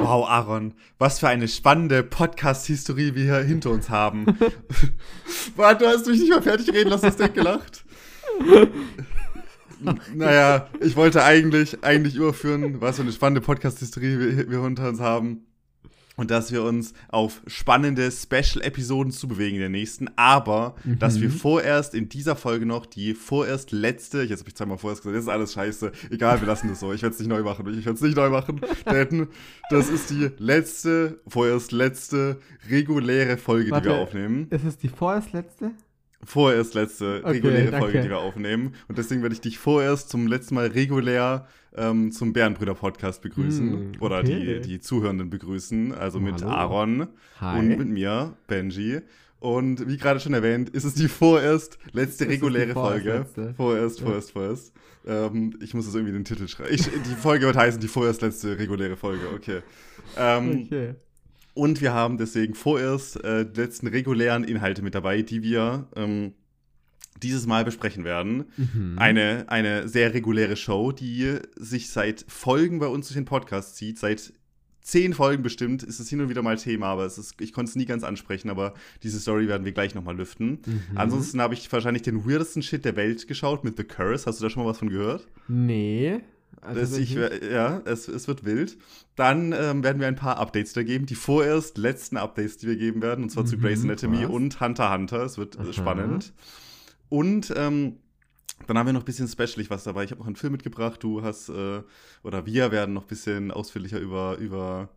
Wow, Aaron, was für eine spannende Podcast-Historie wir hier hinter uns haben. Warte, du hast mich nicht mal fertig reden lassen, hast du gelacht? naja, ich wollte eigentlich, eigentlich überführen, was für eine spannende Podcast-Historie wir, wir hinter uns haben und dass wir uns auf spannende Special-Episoden zu bewegen in der nächsten, aber mhm. dass wir vorerst in dieser Folge noch die vorerst letzte, jetzt habe ich zweimal vorerst gesagt, das ist alles scheiße, egal, wir lassen das so, ich werde es nicht neu machen, ich werde es nicht neu machen, denn das ist die letzte, vorerst letzte reguläre Folge, Warte, die wir aufnehmen. Ist es die vorerst letzte? Vorerst letzte okay, reguläre danke. Folge, die wir aufnehmen. Und deswegen werde ich dich vorerst zum letzten Mal regulär ähm, zum Bärenbrüder-Podcast begrüßen. Mm, okay. Oder die, die Zuhörenden begrüßen. Also oh, mit hallo. Aaron Hi. und mit mir, Benji. Und wie gerade schon erwähnt, ist es die vorerst letzte reguläre Folge. Letzte. Vorerst, ja. vorerst, vorerst. Ähm, ich muss es irgendwie in den Titel schreiben. Ich, die Folge wird heißen, die vorerst letzte reguläre Folge. Okay. Ähm, okay. Und wir haben deswegen vorerst äh, die letzten regulären Inhalte mit dabei, die wir ähm, dieses Mal besprechen werden. Mhm. Eine, eine sehr reguläre Show, die sich seit Folgen bei uns durch den Podcast zieht. Seit zehn Folgen bestimmt ist es hin und wieder mal Thema, aber es ist, ich konnte es nie ganz ansprechen, aber diese Story werden wir gleich nochmal lüften. Mhm. Ansonsten habe ich wahrscheinlich den weirdesten Shit der Welt geschaut mit The Curse. Hast du da schon mal was von gehört? Nee. Also ich, ja, es, es wird wild. Dann ähm, werden wir ein paar Updates da geben. Die vorerst letzten Updates, die wir geben werden, und zwar mhm, zu Grey's Anatomy was? und Hunter Hunter. Es wird Aha. spannend. Und ähm, dann haben wir noch ein bisschen specialig was dabei. Ich habe noch einen Film mitgebracht. Du hast, äh, oder wir werden noch ein bisschen ausführlicher über, über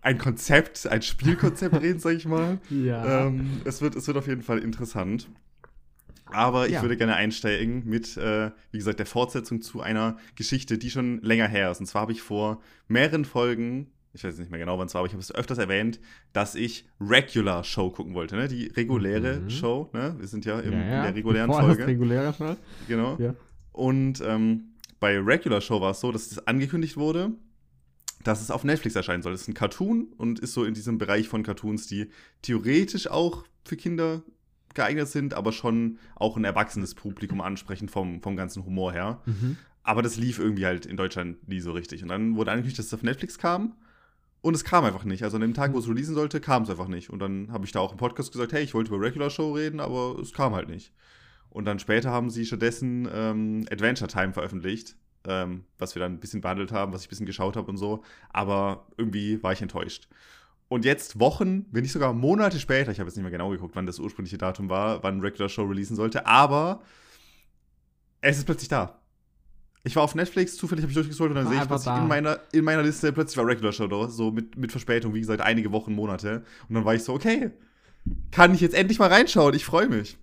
ein Konzept, ein Spielkonzept reden, sag ich mal. Ja. Ähm, es, wird, es wird auf jeden Fall interessant. Aber ich ja. würde gerne einsteigen mit, äh, wie gesagt, der Fortsetzung zu einer Geschichte, die schon länger her ist. Und zwar habe ich vor mehreren Folgen, ich weiß nicht mehr genau, wann es war, aber ich habe es öfters erwähnt, dass ich Regular Show gucken wollte, ne? Die reguläre mhm. Show, ne? Wir sind ja, im, ja, ja. in der regulären Bevor Folge. reguläre Show. Genau. Ja. Und ähm, bei Regular Show war es so, dass es angekündigt wurde, dass es auf Netflix erscheinen soll. Es ist ein Cartoon und ist so in diesem Bereich von Cartoons, die theoretisch auch für Kinder geeignet sind, aber schon auch ein erwachsenes Publikum ansprechen vom, vom ganzen Humor her. Mhm. Aber das lief irgendwie halt in Deutschland nie so richtig. Und dann wurde angekündigt, dass es auf Netflix kam. Und es kam einfach nicht. Also an dem Tag, wo es releasen sollte, kam es einfach nicht. Und dann habe ich da auch im Podcast gesagt, hey, ich wollte über Regular Show reden, aber es kam halt nicht. Und dann später haben sie stattdessen ähm, Adventure Time veröffentlicht, ähm, was wir dann ein bisschen behandelt haben, was ich ein bisschen geschaut habe und so. Aber irgendwie war ich enttäuscht. Und jetzt Wochen, wenn nicht sogar Monate später, ich habe jetzt nicht mehr genau geguckt, wann das ursprüngliche Datum war, wann Regular Show releasen sollte, aber es ist plötzlich da. Ich war auf Netflix, zufällig habe ich durchgescrollt und dann sehe ich plötzlich in meiner, in meiner Liste, plötzlich war Regular Show da, so mit, mit Verspätung, wie gesagt, einige Wochen, Monate. Und dann war ich so, okay, kann ich jetzt endlich mal reinschauen, ich freue mich.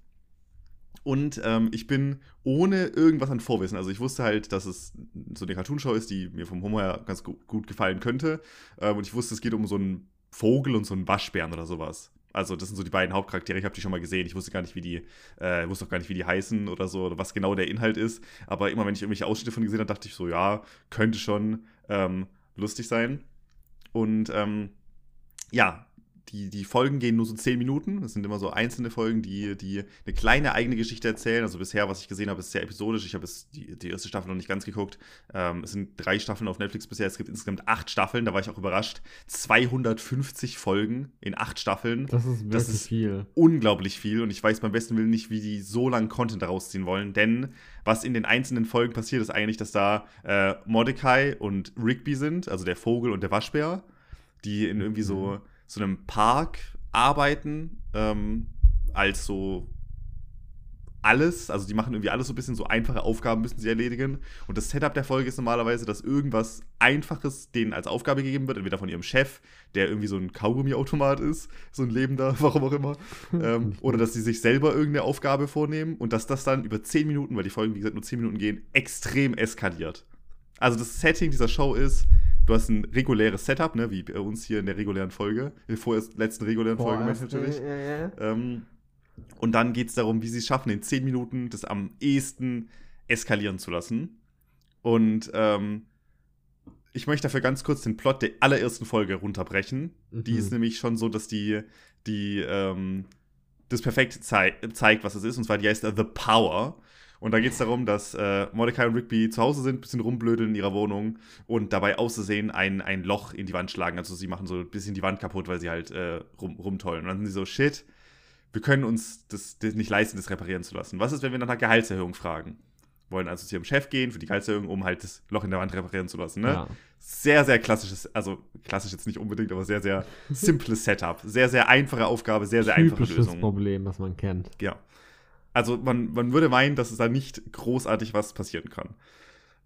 Und ähm, ich bin ohne irgendwas an Vorwissen. Also ich wusste halt, dass es so eine Cartoonshow ist, die mir vom Humor her ganz gut, gut gefallen könnte. Ähm, und ich wusste, es geht um so einen Vogel und so ein Waschbären oder sowas. Also das sind so die beiden Hauptcharaktere. Ich habe die schon mal gesehen. Ich wusste gar nicht, wie die, äh, wusste auch gar nicht, wie die heißen oder so, oder was genau der Inhalt ist. Aber immer, wenn ich irgendwelche Ausschnitte von gesehen habe, dachte ich so, ja, könnte schon ähm, lustig sein. Und ähm, ja, die, die Folgen gehen nur so zehn Minuten. Das sind immer so einzelne Folgen, die, die eine kleine eigene Geschichte erzählen. Also bisher, was ich gesehen habe, ist sehr episodisch. Ich habe die, die erste Staffel noch nicht ganz geguckt. Ähm, es sind drei Staffeln auf Netflix bisher. Es gibt insgesamt acht Staffeln. Da war ich auch überrascht. 250 Folgen in acht Staffeln. Das ist wirklich das ist viel. Unglaublich viel. Und ich weiß beim besten Willen nicht, wie die so lange Content daraus ziehen wollen. Denn was in den einzelnen Folgen passiert, ist eigentlich, dass da äh, Mordecai und Rigby sind, also der Vogel und der Waschbär, die in irgendwie so. So einem Park arbeiten, ähm, als so alles, also die machen irgendwie alles so ein bisschen so einfache Aufgaben müssen sie erledigen. Und das Setup der Folge ist normalerweise, dass irgendwas Einfaches denen als Aufgabe gegeben wird, entweder von ihrem Chef, der irgendwie so ein Kaugummiautomat ist, so ein lebender, warum auch immer, ähm, oder dass sie sich selber irgendeine Aufgabe vornehmen und dass das dann über 10 Minuten, weil die Folgen, wie gesagt, nur 10 Minuten gehen, extrem eskaliert. Also das Setting dieser Show ist, du hast ein reguläres Setup, ne, wie bei uns hier in der regulären Folge, in der vorerst letzten regulären Boah, Folge natürlich. Ja, ja. Ähm, und dann geht es darum, wie sie es schaffen, in 10 Minuten das am ehesten eskalieren zu lassen. Und ähm, ich möchte dafür ganz kurz den Plot der allerersten Folge runterbrechen. Mhm. Die ist nämlich schon so, dass die, die ähm, das perfekt zei zeigt, was es ist. Und zwar die heißt The Power. Und da geht es darum, dass äh, Mordecai und Rigby zu Hause sind, ein bisschen rumblödeln in ihrer Wohnung und dabei auszusehen ein, ein Loch in die Wand schlagen. Also sie machen so ein bisschen die Wand kaputt, weil sie halt äh, rum, rumtollen. Und dann sind sie so, shit, wir können uns das, das nicht leisten, das reparieren zu lassen. Was ist, wenn wir nach einer Gehaltserhöhung fragen? Wollen also zu ihrem Chef gehen für die Gehaltserhöhung, um halt das Loch in der Wand reparieren zu lassen. Ne? Ja. Sehr, sehr klassisches, also klassisch jetzt nicht unbedingt, aber sehr, sehr simples Setup. Sehr, sehr einfache Aufgabe, sehr, sehr einfache Typisches Lösung. Problem, was man kennt. Ja. Also man, man würde meinen, dass es da nicht großartig was passieren kann.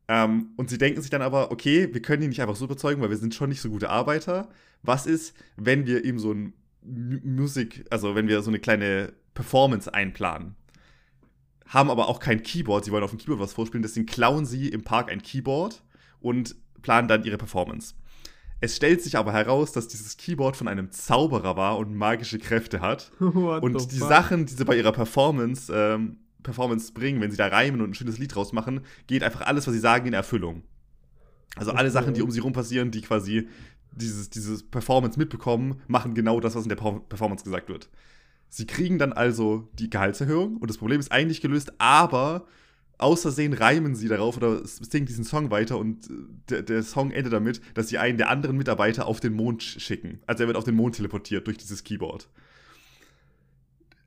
Ähm, und sie denken sich dann aber, okay, wir können ihn nicht einfach so überzeugen, weil wir sind schon nicht so gute Arbeiter. Was ist, wenn wir ihm so ein Musik, also wenn wir so eine kleine Performance einplanen? Haben aber auch kein Keyboard, sie wollen auf dem Keyboard was vorspielen, deswegen klauen sie im Park ein Keyboard und planen dann ihre Performance. Es stellt sich aber heraus, dass dieses Keyboard von einem Zauberer war und magische Kräfte hat. What Und die fuck? Sachen, die sie bei ihrer Performance, ähm, Performance bringen, wenn sie da reimen und ein schönes Lied draus machen, geht einfach alles, was sie sagen, in Erfüllung. Also alle Okay. Sachen, die um sie rum passieren, die quasi dieses, dieses Performance mitbekommen, machen genau das, was in der Per- Performance gesagt wird. Sie kriegen dann also die Gehaltserhöhung und das Problem ist eigentlich gelöst, aber außersehen reimen sie darauf oder singen diesen Song weiter und äh, der, der Song endet damit, dass sie einen der anderen Mitarbeiter auf den Mond sch- schicken. Also er wird auf den Mond teleportiert durch dieses Keyboard.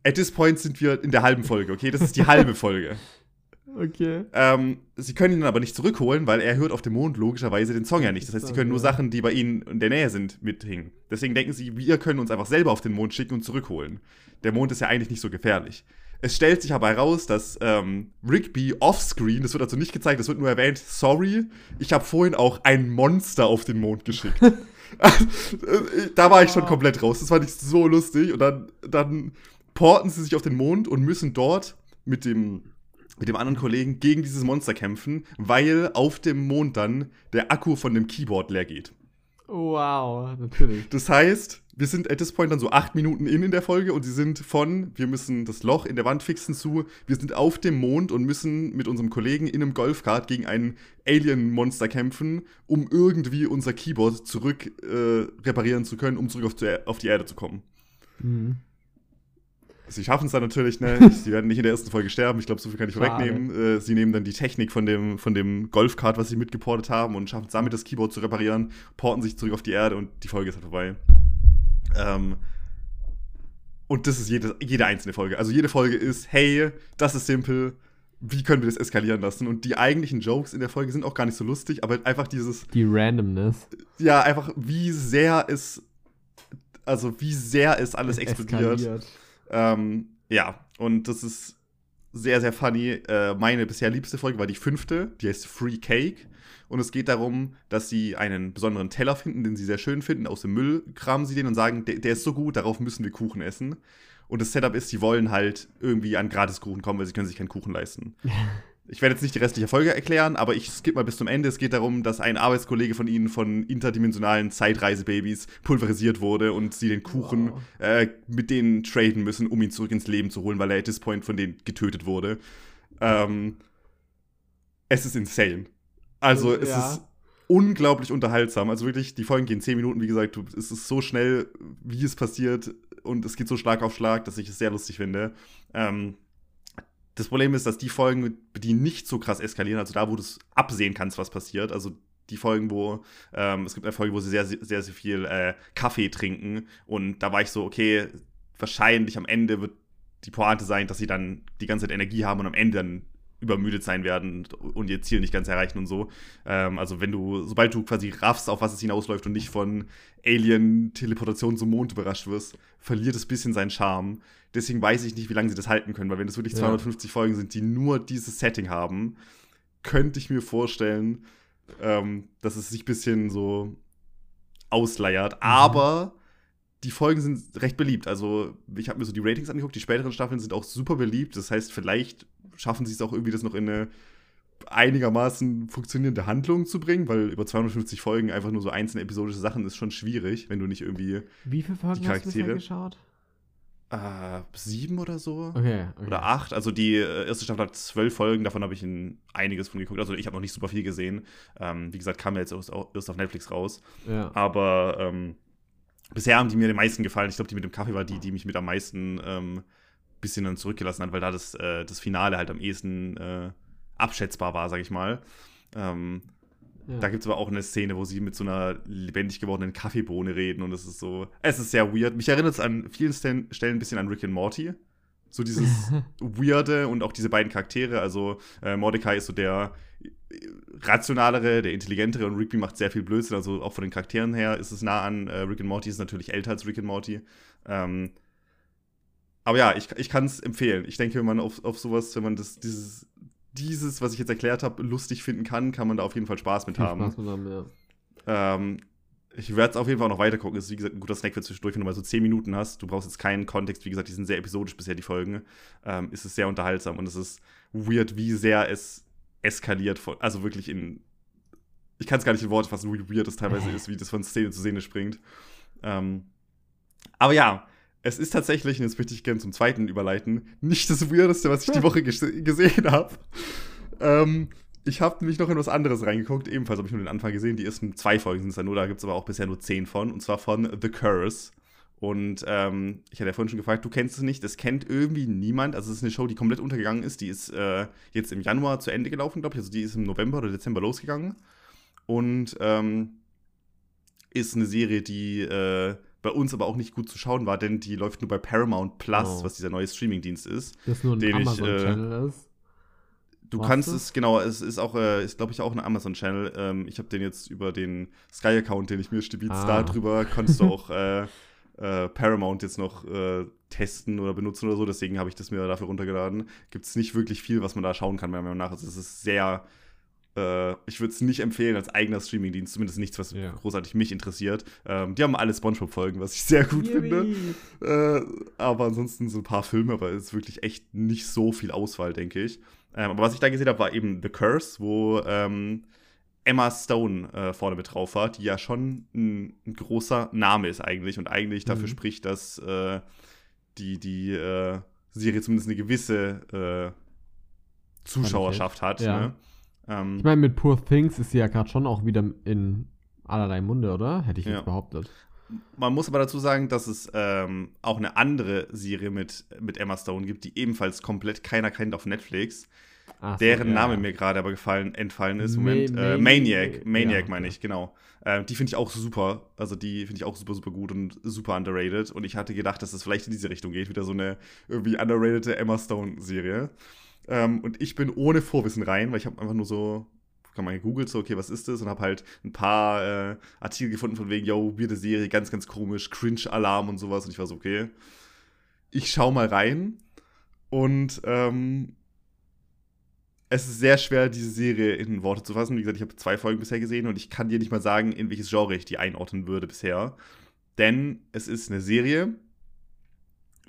At this point sind wir in der halben Folge, okay? Das ist die halbe Folge. Okay. Ähm, sie können ihn aber nicht zurückholen, weil er hört auf dem Mond logischerweise den Song ja nicht. Das heißt, sie können nur. Sachen, die bei ihnen in der Nähe sind, mithingen. Deswegen denken sie, wir können uns einfach selber auf den Mond schicken und zurückholen. Der Mond ist ja eigentlich nicht so gefährlich. Es stellt sich aber heraus, dass ähm, Rigby offscreen, das wird also nicht gezeigt, das wird nur erwähnt, sorry, ich habe vorhin auch ein Monster auf den Mond geschickt. da war ich schon komplett raus. Das fand ich so lustig. Und dann, dann porten sie sich auf den Mond und müssen dort mit dem, mit dem anderen Kollegen gegen dieses Monster kämpfen, weil auf dem Mond dann der Akku von dem Keyboard leer geht. Wow, natürlich. Das heißt, wir sind at this point dann so acht Minuten in in der Folge und sie sind von, wir müssen das Loch in der Wand fixen zu, wir sind auf dem Mond und müssen mit unserem Kollegen in einem Golfkart gegen ein Alien-Monster kämpfen, um irgendwie unser Keyboard zurück äh, reparieren zu können, um zurück auf, die- auf die Erde zu kommen. Mhm. Sie schaffen es dann natürlich, ne? Sie werden nicht in der ersten Folge sterben. Ich glaube, so viel kann ich vorwegnehmen. Äh, sie nehmen dann die Technik von dem, von dem Golfkart, was sie mitgeportet haben, und schaffen es damit, das Keyboard zu reparieren, porten sich zurück auf die Erde und die Folge ist halt vorbei. Ähm, und das ist jede, jede einzelne Folge. Also jede Folge ist, hey, das ist simpel, wie können wir das eskalieren lassen? Und die eigentlichen Jokes in der Folge sind auch gar nicht so lustig, aber einfach dieses, Die Randomness. ja, einfach wie sehr es, also wie sehr es alles explodiert. Ähm, ja, und das ist sehr, sehr funny. Äh, meine bisher liebste Folge war die fünfte, die heißt Free Cake. Und es geht darum, dass sie einen besonderen Teller finden, den sie sehr schön finden. Aus dem Müll kramen sie den und sagen, der, der ist so gut, darauf müssen wir Kuchen essen. Und das Setup ist, sie wollen halt irgendwie an Gratiskuchen kommen, weil sie können sich keinen Kuchen leisten. Ich werde jetzt nicht die restliche Folge erklären, aber ich skippe mal bis zum Ende. Es geht darum, dass ein Arbeitskollege von ihnen von interdimensionalen Zeitreisebabys pulverisiert wurde und sie den Kuchen Wow. äh, mit denen traden müssen, um ihn zurück ins Leben zu holen, weil er at this point von denen getötet wurde. Ähm, es ist insane. Also, es Ja. ist unglaublich unterhaltsam. Also wirklich, die Folgen gehen 10 Minuten, wie gesagt, es ist so schnell, wie es passiert und es geht so Schlag auf Schlag, dass ich es sehr lustig finde. Ähm, das Problem ist, dass die Folgen, die nicht so krass eskalieren, also da, wo du es absehen kannst, was passiert, also die Folgen, wo ähm, es gibt eine Folge, wo sie sehr, sehr, sehr, viel äh, Kaffee trinken und da war ich so, okay, wahrscheinlich am Ende wird die Pointe sein, dass sie dann die ganze Zeit Energie haben und am Ende dann übermüdet sein werden und ihr Ziel nicht ganz erreichen und so. Ähm, also wenn du, sobald du quasi raffst, auf was es hinausläuft und nicht von Alien-Teleportation zum Mond überrascht wirst, verliert es ein bisschen seinen Charme. Deswegen weiß ich nicht, wie lange sie das halten können, weil wenn das wirklich Ja. 250 Folgen sind, die nur dieses Setting haben, könnte ich mir vorstellen, ähm, dass es sich ein bisschen so ausleiert. Aber die Folgen sind recht beliebt. Also, ich habe mir so die Ratings angeguckt, die späteren Staffeln sind auch super beliebt. Das heißt, vielleicht schaffen sie es auch irgendwie, das noch in eine einigermaßen funktionierende Handlung zu bringen, weil über 250 Folgen einfach nur so einzelne episodische Sachen ist schon schwierig, wenn du nicht irgendwie Wie viele Folgen Die hast du Charaktere? geschaut? äh, sieben oder so Okay, okay. oder acht. Also die äh, erste Staffel hat zwölf Folgen, davon habe ich in einiges von geguckt. Also ich habe noch nicht super viel gesehen. Ähm, wie gesagt, kam ja jetzt erst, erst auf Netflix raus. Ja. Aber ähm, bisher haben die mir den meisten gefallen. Ich glaube, die mit dem Kaffee war die, die mich mit am meisten ähm, bisschen dann zurückgelassen hat, weil da das, äh, das Finale halt am ehesten äh, abschätzbar war, sag ich mal. Ähm, Ja. Da gibt es aber auch eine Szene, wo sie mit so einer lebendig gewordenen Kaffeebohne reden und es ist so, es ist sehr weird. Mich erinnert es an vielen Stellen ein bisschen an Rick and Morty. So dieses Weirde und auch diese beiden Charaktere. Also äh, Mordecai ist so der rationalere, der intelligentere und Rigby macht sehr viel Blödsinn. Also auch von den Charakteren her ist es nah an äh, Rick and Morty, ist natürlich älter als Rick and Morty. Ähm, aber ja, ich, ich kann es empfehlen. Ich denke, wenn man auf, auf sowas, wenn man das, dieses, dieses, was ich jetzt erklärt habe, lustig finden kann, kann man da auf jeden Fall Spaß mit haben. Spaß mit haben, ja. Ähm, ich werde es auf jeden Fall noch weiter gucken. Ist wie gesagt ein guter Snack für zwischendurch, wenn du mal so 10 Minuten hast. Du brauchst jetzt keinen Kontext. Wie gesagt, die sind sehr episodisch bisher, die Folgen. Ähm, ist es sehr unterhaltsam und es ist weird, wie sehr es eskaliert. Von, also wirklich in. Ich kann es gar nicht in Worte fassen, wie weird es teilweise ist, wie das von Szene zu Szene springt. Ähm, aber ja, es ist tatsächlich, und jetzt möchte ich gerne zum zweiten überleiten, nicht das Weirdeste, was ich die Woche ges- gesehen habe. Ähm, ich habe nämlich noch in was anderes reingeguckt. Ebenfalls habe ich nur den Anfang gesehen. Die ersten zwei Folgen sind es ja nur. Da gibt es aber auch bisher nur zehn von. Und zwar von The Curse. Und ähm, ich hatte ja vorhin schon gefragt, du kennst es nicht. Das kennt irgendwie niemand. Also es ist eine Show, die komplett untergegangen ist. Die ist äh, jetzt im Januar zu Ende gelaufen, glaube ich. Also die ist im November oder Dezember losgegangen. Und ähm, ist eine Serie, die äh, bei uns aber auch nicht gut zu schauen war, denn die läuft nur bei Paramount Plus, Oh. was dieser neue Streamingdienst ist. Das nur ein Amazon-Channel ist. Du Warst kannst du? es, genau, es ist auch, äh, ist glaube ich auch ein Amazon-Channel. Ähm, ich habe den jetzt über den Sky-Account, den ich mir stibitz, Ah. darüber konntest du auch äh, äh, Paramount jetzt noch äh, testen oder benutzen oder so. Deswegen habe ich das mir dafür runtergeladen. Gibt es nicht wirklich viel, was man da schauen kann, meiner Meinung nach. Also es ist sehr, äh, ich würde es nicht empfehlen als eigener Streamingdienst, zumindest nichts, was Ja. großartig mich interessiert. Ähm, die haben alle Spongebob-Folgen, was ich sehr gut finde. Äh, aber ansonsten so ein paar Filme, aber es ist wirklich echt nicht so viel Auswahl, denke ich. Ähm, aber was ich da gesehen habe, war eben The Curse, wo ähm, Emma Stone äh, vorne mit drauf war, die ja schon ein, ein großer Name ist eigentlich und eigentlich dafür Mhm. spricht, dass äh, die, die äh, Serie zumindest eine gewisse äh, Zuschauerschaft hat. Ja. Ne? Ähm, Ich meine, mit Poor Things ist sie ja gerade schon auch wieder in allerlei Munde, oder? Hätte ich Ja. jetzt behauptet. Man muss aber dazu sagen, dass es ähm, auch eine andere Serie mit, mit Emma Stone gibt, die ebenfalls komplett keiner kennt auf Netflix. Ach deren ja, Name mir gerade aber gefallen, entfallen ist. Ma- Moment. äh, Mani- Maniac. Maniac ja, meine ich, genau. Äh, die finde ich auch super. Also die finde ich auch super, super gut und super underrated. Und ich hatte gedacht, dass es vielleicht in diese Richtung geht. Wieder so eine irgendwie underratede Emma Stone-Serie. Ähm, und ich bin ohne Vorwissen rein, weil ich habe einfach nur so, kann man gegoogelt, so, okay, was ist das? Und habe halt ein paar äh, Artikel gefunden von wegen, yo, weirde Serie, ganz, ganz komisch, Cringe-Alarm und sowas. Und ich war so, okay, ich schau mal rein. Und ähm, es ist sehr schwer, diese Serie in Worte zu fassen. Wie gesagt, ich habe zwei Folgen bisher gesehen und ich kann dir nicht mal sagen, in welches Genre ich die einordnen würde bisher. Denn es ist eine Serie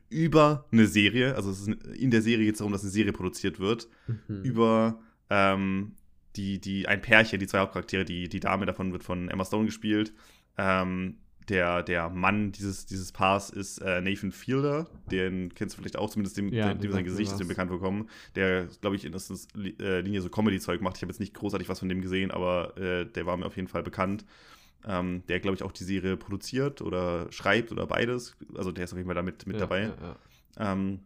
über eine Serie. Also es ist, in der Serie geht es darum, dass eine Serie produziert wird. Mhm. Über ähm, die, die, ein Pärchen, die zwei Hauptcharaktere, die, die Dame davon wird von Emma Stone gespielt. Ähm, der, der Mann dieses, dieses Paars ist äh, Nathan Fielder, den kennst du vielleicht auch, zumindest dem, Ja, dem, dem der sein Gesicht ist dem bekannt vorkommen, der, glaube ich, in erster Li- äh, Linie so Comedy-Zeug macht. Ich habe jetzt nicht großartig was von dem gesehen, aber äh, der war mir auf jeden Fall bekannt. Ähm, der, glaube ich, auch die Serie produziert oder schreibt oder beides. Also der ist auf jeden Fall da mit, mit ja, dabei. Ja. Ähm,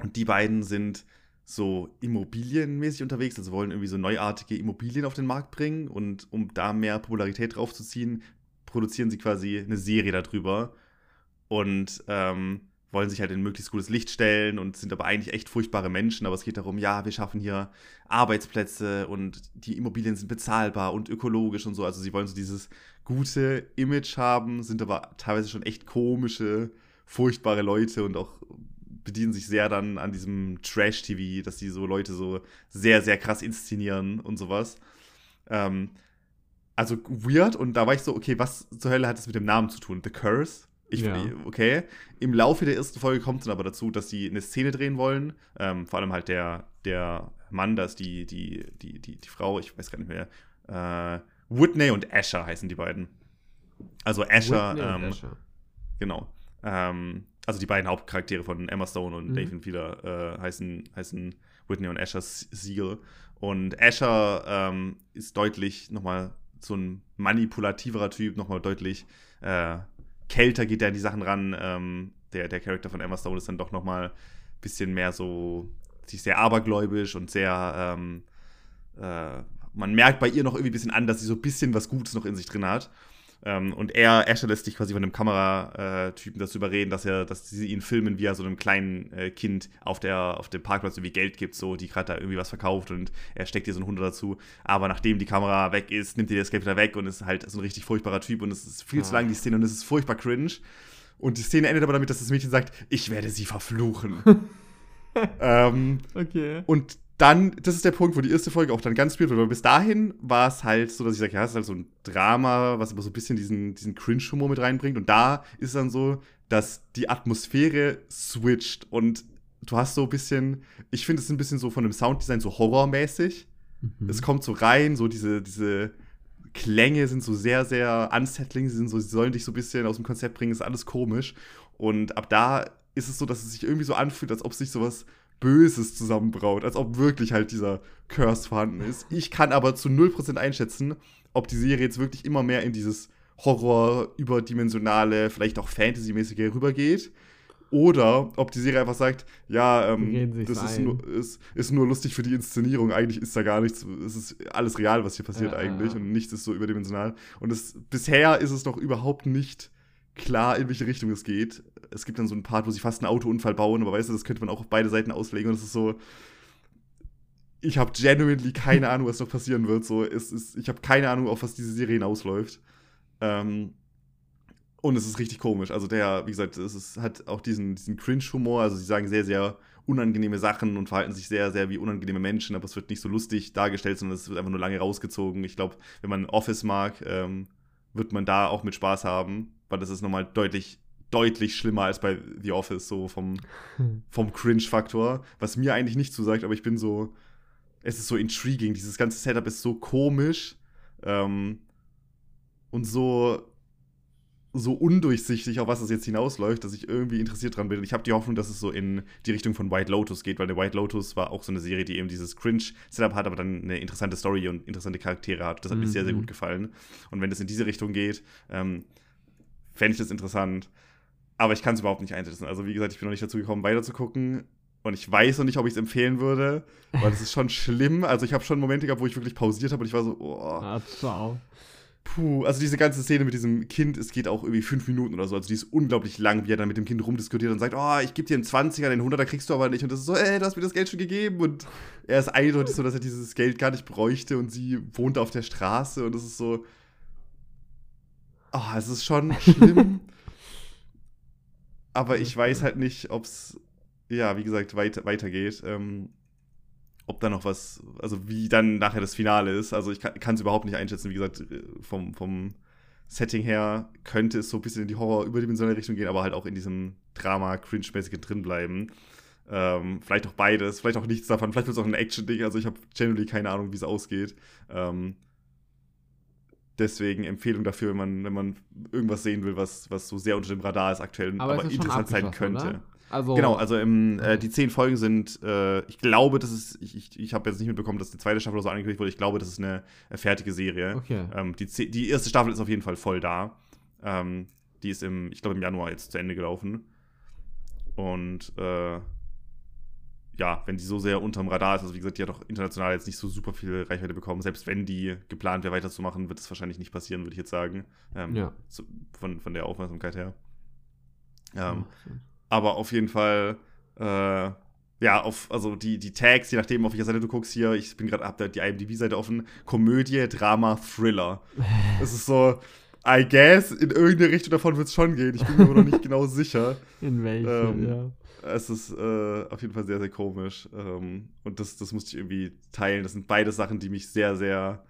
und die beiden sind so immobilienmäßig unterwegs, also wollen irgendwie so neuartige Immobilien auf den Markt bringen und um da mehr Popularität draufzuziehen, produzieren sie quasi eine Serie darüber und ähm, wollen sich halt in möglichst gutes Licht stellen und sind aber eigentlich echt furchtbare Menschen, aber es geht darum, ja, wir schaffen hier Arbeitsplätze und die Immobilien sind bezahlbar und ökologisch und so, also sie wollen so dieses gute Image haben, sind aber teilweise schon echt komische, furchtbare Leute und auch bedienen sich sehr dann an diesem Trash-TV, dass die so Leute so sehr, sehr krass inszenieren und sowas. Ähm, also weird und da war ich so, okay, was zur Hölle hat das mit dem Namen zu tun? The Curse? Ich, Ja. Okay. Im Laufe der ersten Folge kommt es dann aber dazu, dass sie eine Szene drehen wollen. Ähm, vor allem halt der, der Mann, da ist die, die, die, die, die Frau, ich weiß gar nicht mehr. Äh, Whitney und Asher heißen die beiden. Also Asher, ähm, Asher. Genau. Ähm, also die beiden Hauptcharaktere von Emma Stone und Mhm. Nathan Fielder äh, heißen, heißen Whitney und Asher Siegel. Und Asher ähm, ist deutlich nochmal so ein manipulativerer Typ, nochmal deutlich äh, kälter geht er an die Sachen ran. Ähm, der, der Charakter von Emma Stone ist dann doch nochmal bisschen mehr so, ist sehr abergläubisch und sehr, ähm, äh, man merkt bei ihr noch irgendwie ein bisschen an, dass sie so ein bisschen was Gutes noch in sich drin hat. Ähm, und er, Asher lässt sich quasi von einem Kameratypen dazu überreden, dass er, dass sie ihn filmen, wie er so einem kleinen äh, Kind auf, der, auf dem Parkplatz irgendwie Geld gibt, so, die gerade da irgendwie was verkauft und er steckt ihr so einen Hund dazu. Aber nachdem die Kamera weg ist, nimmt er das Geld wieder weg und ist halt so ein richtig furchtbarer Typ und es ist viel ja. zu lang, die Szene, und es ist furchtbar cringe. Und die Szene endet aber damit, dass das Mädchen sagt, ich werde sie verfluchen. ähm, okay. Und dann, das ist der Punkt, wo die erste Folge auch dann ganz spielt, weil bis dahin war es halt so, dass ich sage, ja, es ist halt so ein Drama, was aber so ein bisschen diesen, diesen Cringe-Humor mit reinbringt. Und da ist es dann so, dass die Atmosphäre switcht und du hast so ein bisschen, ich finde es ein bisschen so von dem Sounddesign so horrormäßig. Mhm. Es kommt so rein, so diese, diese Klänge sind so sehr, sehr unsettling, sie, sind so, sie sollen dich so ein bisschen aus dem Konzept bringen, ist alles komisch. Und ab da ist es so, dass es sich irgendwie so anfühlt, als ob sich sowas Böses zusammenbraut, als ob wirklich halt dieser Curse vorhanden ist. Ich kann aber zu 0% einschätzen, ob die Serie jetzt wirklich immer mehr in dieses Horror, überdimensionale, vielleicht auch Fantasy-mäßige rübergeht. Oder ob die Serie einfach sagt, ja, ähm, das ist nur, ist, ist nur, lustig für die Inszenierung. Eigentlich ist da gar nichts. Es ist alles real, was hier passiert ja, eigentlich. Ja. Und nichts ist so überdimensional. Und es, bisher ist es noch überhaupt nicht klar, in welche Richtung es geht. Es gibt dann so einen Part, wo sie fast einen Autounfall bauen, aber weißt du, das könnte man auch auf beide Seiten auslegen und es ist so. Ich habe genuinely keine Ahnung, was noch passieren wird. So, es ist, ich habe keine Ahnung, auf was diese Serie hinausläuft. Ähm, und es ist richtig komisch. Also der, wie gesagt, es ist, hat auch diesen, diesen Cringe-Humor. Also sie sagen sehr, sehr unangenehme Sachen und verhalten sich sehr, sehr wie unangenehme Menschen, aber es wird nicht so lustig dargestellt, sondern es wird einfach nur lange rausgezogen. Ich glaube, wenn man Office mag, ähm, wird man da auch mit Spaß haben weil das ist nochmal deutlich, deutlich schlimmer als bei The Office, so vom, vom Cringe-Faktor, was mir eigentlich nicht zusagt, aber ich bin so, es ist so intriguing, dieses ganze Setup ist so komisch ähm, und so, so undurchsichtig, auf was das jetzt hinausläuft, dass ich irgendwie interessiert dran bin. Ich habe die Hoffnung, dass es so in die Richtung von White Lotus geht, weil der White Lotus war auch so eine Serie, die eben dieses Cringe-Setup hat, aber dann eine interessante Story und interessante Charaktere hat. Das hat mhm. mir sehr, sehr mhm. gut gefallen. Und wenn es in diese Richtung geht, ähm, fände ich das interessant. Aber ich kann es überhaupt nicht einsetzen. Also, wie gesagt, ich bin noch nicht dazu gekommen, weiter zu gucken. Und ich weiß noch nicht, ob ich es empfehlen würde, weil das ist schon schlimm. Also, ich habe schon Momente gehabt, wo ich wirklich pausiert habe und ich war so, oh. Ah, ciao. Puh, also diese ganze Szene mit diesem Kind, es geht auch irgendwie fünf Minuten oder so. Also die ist unglaublich lang, wie er dann mit dem Kind rumdiskutiert und sagt, oh, ich gebe dir einen 20er, den 100er kriegst du aber nicht. Und das ist so, ey, du hast mir das Geld schon gegeben. Und er ist eindeutig so, dass er dieses Geld gar nicht bräuchte und sie wohnt auf der Straße und das ist so, Oh, es ist schon schlimm. Aber ich weiß halt nicht, ob es, ja, wie gesagt, weit, weitergeht. Ähm, ob da noch was, also wie dann nachher das Finale ist. Also ich kann es überhaupt nicht einschätzen. Wie gesagt, äh, vom, vom Setting her könnte es so ein bisschen in die Horror-überdimensionale Richtung gehen, aber halt auch in diesem Drama-Cringe-mäßigen drinbleiben. Ähm, vielleicht auch beides, vielleicht auch nichts davon. Vielleicht wird es auch ein Action-Ding. Also ich habe generally keine Ahnung, wie es ausgeht. Ähm, Deswegen Empfehlung dafür, wenn man, wenn man irgendwas sehen will, was, was so sehr unter dem Radar ist aktuell, aber, aber interessant sein könnte. Also, genau, also im, äh, die zehn Folgen sind, äh, ich glaube, das ist, ich, ich, ich habe jetzt nicht mitbekommen, dass die zweite Staffel oder so angekündigt wurde, ich glaube, das ist eine, eine fertige Serie. Okay. Ähm, die, die erste Staffel ist auf jeden Fall voll da. Ähm, die ist im, ich glaube, im Januar jetzt zu Ende gelaufen. Und äh, ja, wenn die so sehr unterm Radar ist, also wie gesagt, die hat auch international jetzt nicht so super viel Reichweite bekommen. Selbst wenn die geplant wäre, weiterzumachen, wird es wahrscheinlich nicht passieren, würde ich jetzt sagen. Ähm, ja. So, von, von der Aufmerksamkeit her. Ähm, aber auf jeden Fall, äh, ja, auf, also die, die Tags, je nachdem, auf welcher Seite du guckst hier, ich bin gerade, hab da die IMDb-Seite offen, Komödie, Drama, Thriller. Es ist so, I guess, in irgendeine Richtung davon wird es schon gehen. Ich bin mir aber noch nicht genau sicher. In welche, ähm, ja es ist äh, auf jeden Fall sehr, sehr komisch. Ähm, und das, das musste ich irgendwie teilen. Das sind beide Sachen, die mich sehr, sehr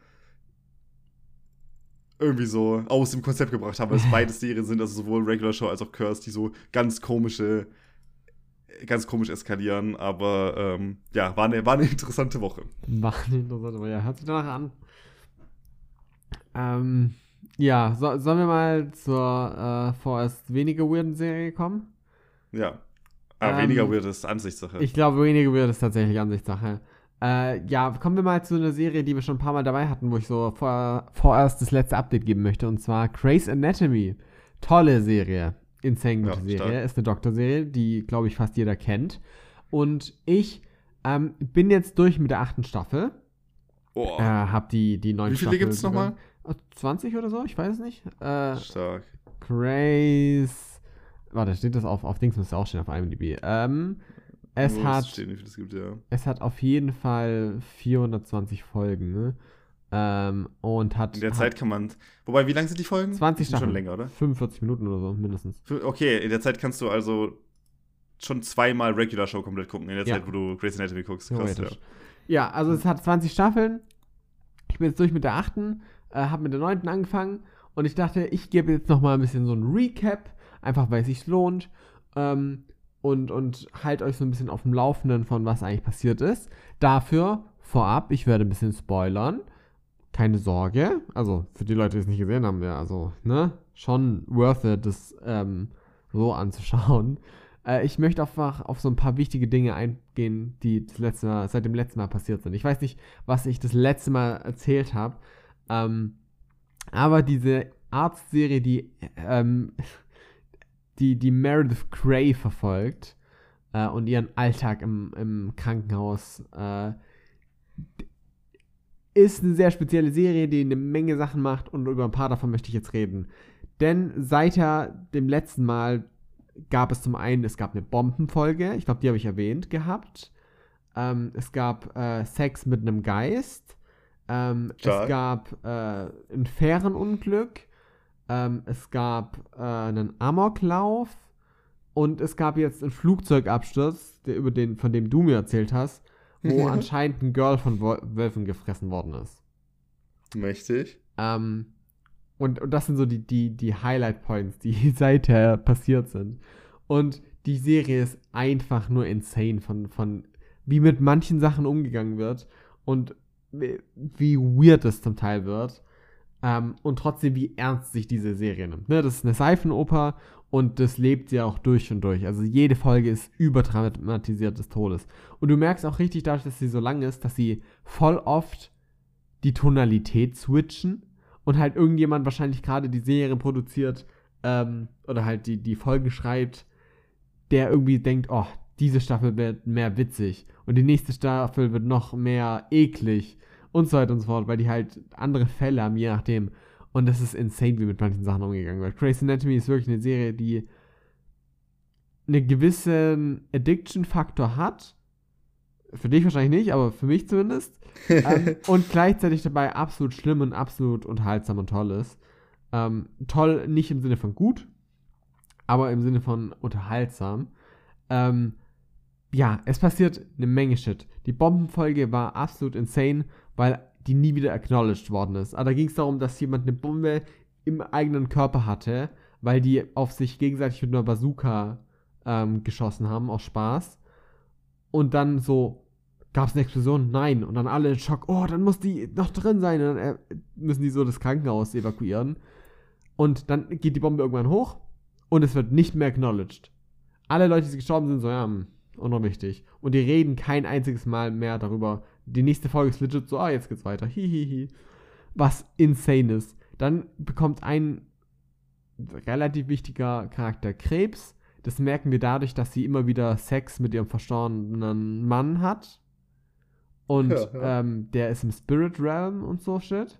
irgendwie so aus dem Konzept gebracht haben, weil es beide Serien sind, also sowohl Regular Show als auch Curse, die so ganz komische, ganz komisch eskalieren. Aber ähm, ja, war eine, war eine interessante Woche. War eine interessante Woche, ja, hört sich danach an. Ähm, ja, so, sollen wir mal zur äh, vorerst weniger weirden Serie kommen? Ja. Ah, weniger ähm, weird ist Ansichtssache. Ich glaube, weniger weird ist tatsächlich Ansichtssache. Äh, ja, kommen wir mal zu einer Serie, die wir schon ein paar Mal dabei hatten, wo ich so vor, vorerst das letzte Update geben möchte, und zwar Grey's Anatomy. Tolle Serie. Insane gute ja, Serie. Ist eine Doktorserie, die, glaube ich, fast jeder kennt. Und ich ähm, bin jetzt durch mit der achten Staffel. Oh, Äh, hab die, die neuen Wie viele Staffel gibt's nochmal? begonnen. Äh, 20 oder so? Ich weiß es nicht. Äh, stark. Grace. Warte, steht das auf, auf Dings müsste auch stehen auf IMDb. Ähm, es Wo hat, Stehen, wie viel es gibt, ja. es hat auf jeden Fall 420 Folgen, ne? Ähm, und hat, In der hat Zeit kann man. Wobei, wie lang sind die Folgen? 20 Die sind Staffeln. schon länger, oder? 45 Minuten oder so, mindestens. Okay, in der Zeit kannst du also schon zweimal Regular Show komplett gucken, in der Ja. Zeit, wo du Grey's Anatomy guckst. Krass, ja. Ja, also es hat 20 Staffeln. Ich bin jetzt durch mit der achten, äh, habe mit der neunten angefangen und ich dachte, ich gebe jetzt noch mal ein bisschen so ein Recap, einfach weil es sich lohnt ähm, und, und halt euch so ein bisschen auf dem Laufenden von was eigentlich passiert ist. Dafür vorab, ich werde ein bisschen spoilern. Keine Sorge, also für die Leute, die es nicht gesehen haben, ja, also, ne, schon worth it, das ähm, so anzuschauen. Äh, ich möchte einfach auf so ein paar wichtige Dinge eingehen, die das letzte Mal, seit dem letzten Mal passiert sind. Ich weiß nicht, was ich das letzte Mal erzählt habe, ähm, aber diese Arztserie, die, ähm, die, die Meredith Grey verfolgt äh, und ihren Alltag im, im Krankenhaus, äh, ist eine sehr spezielle Serie, die eine Menge Sachen macht und über ein paar davon möchte ich jetzt reden. Denn seit ja dem letzten Mal gab es zum einen, es gab eine Bombenfolge, ich glaube, die habe ich erwähnt gehabt. Ähm, es gab äh, Sex mit einem Geist. Ähm, es gab äh, ein Fährenunglück. Ähm, es gab äh, einen Amoklauf. Und es gab jetzt einen Flugzeugabsturz, der, über den, von dem du mir erzählt hast, wo anscheinend ein Girl von Wölfen gefressen worden ist. Mächtig. Ähm, und, und das sind so die, die, die Highlight-Points, die seither passiert sind. Und die Serie ist einfach nur insane von, von wie mit manchen Sachen umgegangen wird und wie weird es zum Teil wird. Ähm, und trotzdem, wie ernst sich diese Serie nimmt. Ne? Das ist eine Seifenoper und das lebt sie auch durch und durch. Also jede Folge ist überdramatisiert des Todes. Und du merkst auch richtig dadurch, dass sie so lang ist, dass sie voll oft die Tonalität switchen und halt irgendjemand wahrscheinlich gerade die Serie produziert ähm, oder halt die, die Folgen schreibt, der irgendwie denkt, oh, diese Staffel wird mehr witzig und die nächste Staffel wird noch mehr eklig und so weiter und so fort, weil die halt andere Fälle haben, je nachdem. Und das ist insane, wie mit manchen Sachen umgegangen wird. Grey's Anatomy ist wirklich eine Serie, die einen gewissen Addiction-Faktor hat. Für dich wahrscheinlich nicht, aber für mich zumindest. ähm, und gleichzeitig dabei absolut schlimm und absolut unterhaltsam und toll ist. Ähm, toll nicht im Sinne von gut, aber im Sinne von unterhaltsam. Ähm, ja, es passiert eine Menge Shit. Die Bombenfolge war absolut insane, weil die nie wieder acknowledged worden ist. Aber da ging es darum, dass jemand eine Bombe im eigenen Körper hatte, weil die auf sich gegenseitig mit einer Bazooka ähm, geschossen haben, aus Spaß. Und dann so, gab es eine Explosion? Nein. Und dann alle in Schock, oh, dann muss die noch drin sein. Und dann äh, müssen die so das Krankenhaus evakuieren. Und dann geht die Bombe irgendwann hoch und es wird nicht mehr acknowledged. Alle Leute, die gestorben sind, so, ja, hm, unwichtig. Und die reden kein einziges Mal mehr darüber. Die nächste Folge ist legit so, ah, jetzt geht's weiter. Hihihi. Was insane ist. Dann bekommt ein relativ wichtiger Charakter Krebs. Das merken wir dadurch, dass sie immer wieder Sex mit ihrem verstorbenen Mann hat. Und Ja, ja. Ähm, der ist im Spirit Realm und so shit.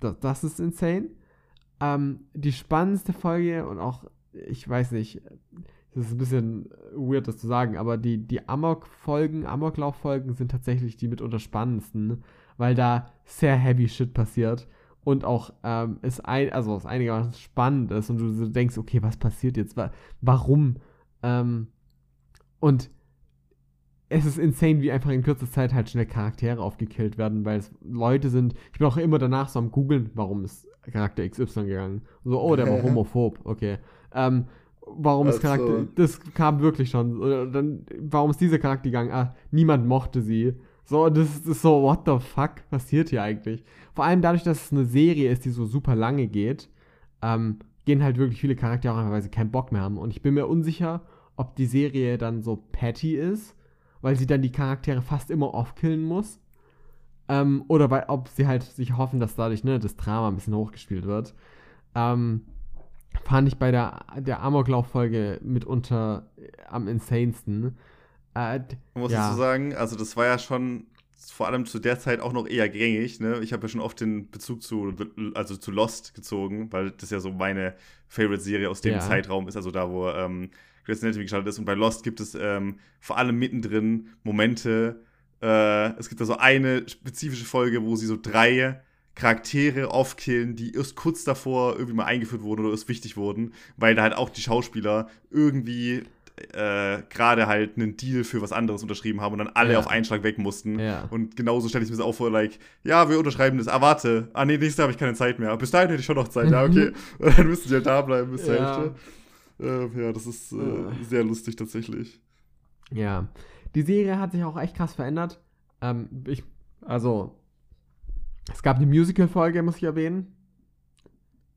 Das, das ist insane. Ähm, die spannendste Folge und auch, ich weiß nicht, das ist ein bisschen weird, das zu sagen, aber die, die Amok-Folgen, Amoklauf-Folgen sind tatsächlich die mitunter spannendsten, weil da sehr heavy shit passiert und auch ähm, es ein, also es einigermaßen spannend ist und du so denkst, okay, was passiert jetzt? Wa warum? Ähm, und es ist insane, wie einfach in kürzester Zeit halt schnell Charaktere aufgekillt werden, weil es Leute sind. Ich bin auch immer danach so am googeln, warum ist Charakter XY gegangen. So, oh, der war homophob, okay. Ähm, warum ist Ach so. Charakter. Das kam wirklich schon. Dann, warum ist dieser Charakter gegangen? Ah, niemand mochte sie. So, das ist- so, what the fuck passiert hier eigentlich? Vor allem dadurch, dass es eine Serie ist, die so super lange geht, ähm, gehen halt wirklich viele Charaktere auch einfach, weil sie keinen Bock mehr haben. Und ich bin mir unsicher, ob die Serie dann so patty ist, weil sie dann die Charaktere fast immer aufkillen muss. Ähm, oder weil, ob sie halt sich hoffen, dass dadurch ne, das Drama ein bisschen hochgespielt wird. Ähm, fand ich bei der, der Amoklauf-Folge mitunter am insanesten. Äh, muss ja. ich so sagen. Also das war ja schon vor allem zu der Zeit auch noch eher gängig. Ne? Ich habe ja schon oft den Bezug zu, also zu Lost gezogen, weil das ja so meine Favorite-Serie aus dem Ja. Zeitraum ist, also da, wo ähm, Grey's Anatomy gestartet ist. Und bei Lost gibt es ähm, vor allem mittendrin Momente. Äh, es gibt da so eine spezifische Folge, wo sie so drei Charaktere aufkillen, die erst kurz davor irgendwie mal eingeführt wurden oder erst wichtig wurden, weil da halt auch die Schauspieler irgendwie äh, gerade halt einen Deal für was anderes unterschrieben haben und dann alle Ja. auf einen Schlag weg mussten. Ja. Und genauso stelle ich mir das auch vor, like, ja, wir unterschreiben das, ah, warte, ah, nee, nächstes Jahr habe ich keine Zeit mehr. Bis dahin hätte ich schon noch Zeit, ja, okay. Und dann müssen die halt da bleiben bis zur. Ja. Hälfte. Äh, ja, das ist äh, Äh. sehr lustig tatsächlich. Ja. Die Serie hat sich auch echt krass verändert. Ähm, ich, also, es gab eine Musical-Folge, muss ich erwähnen,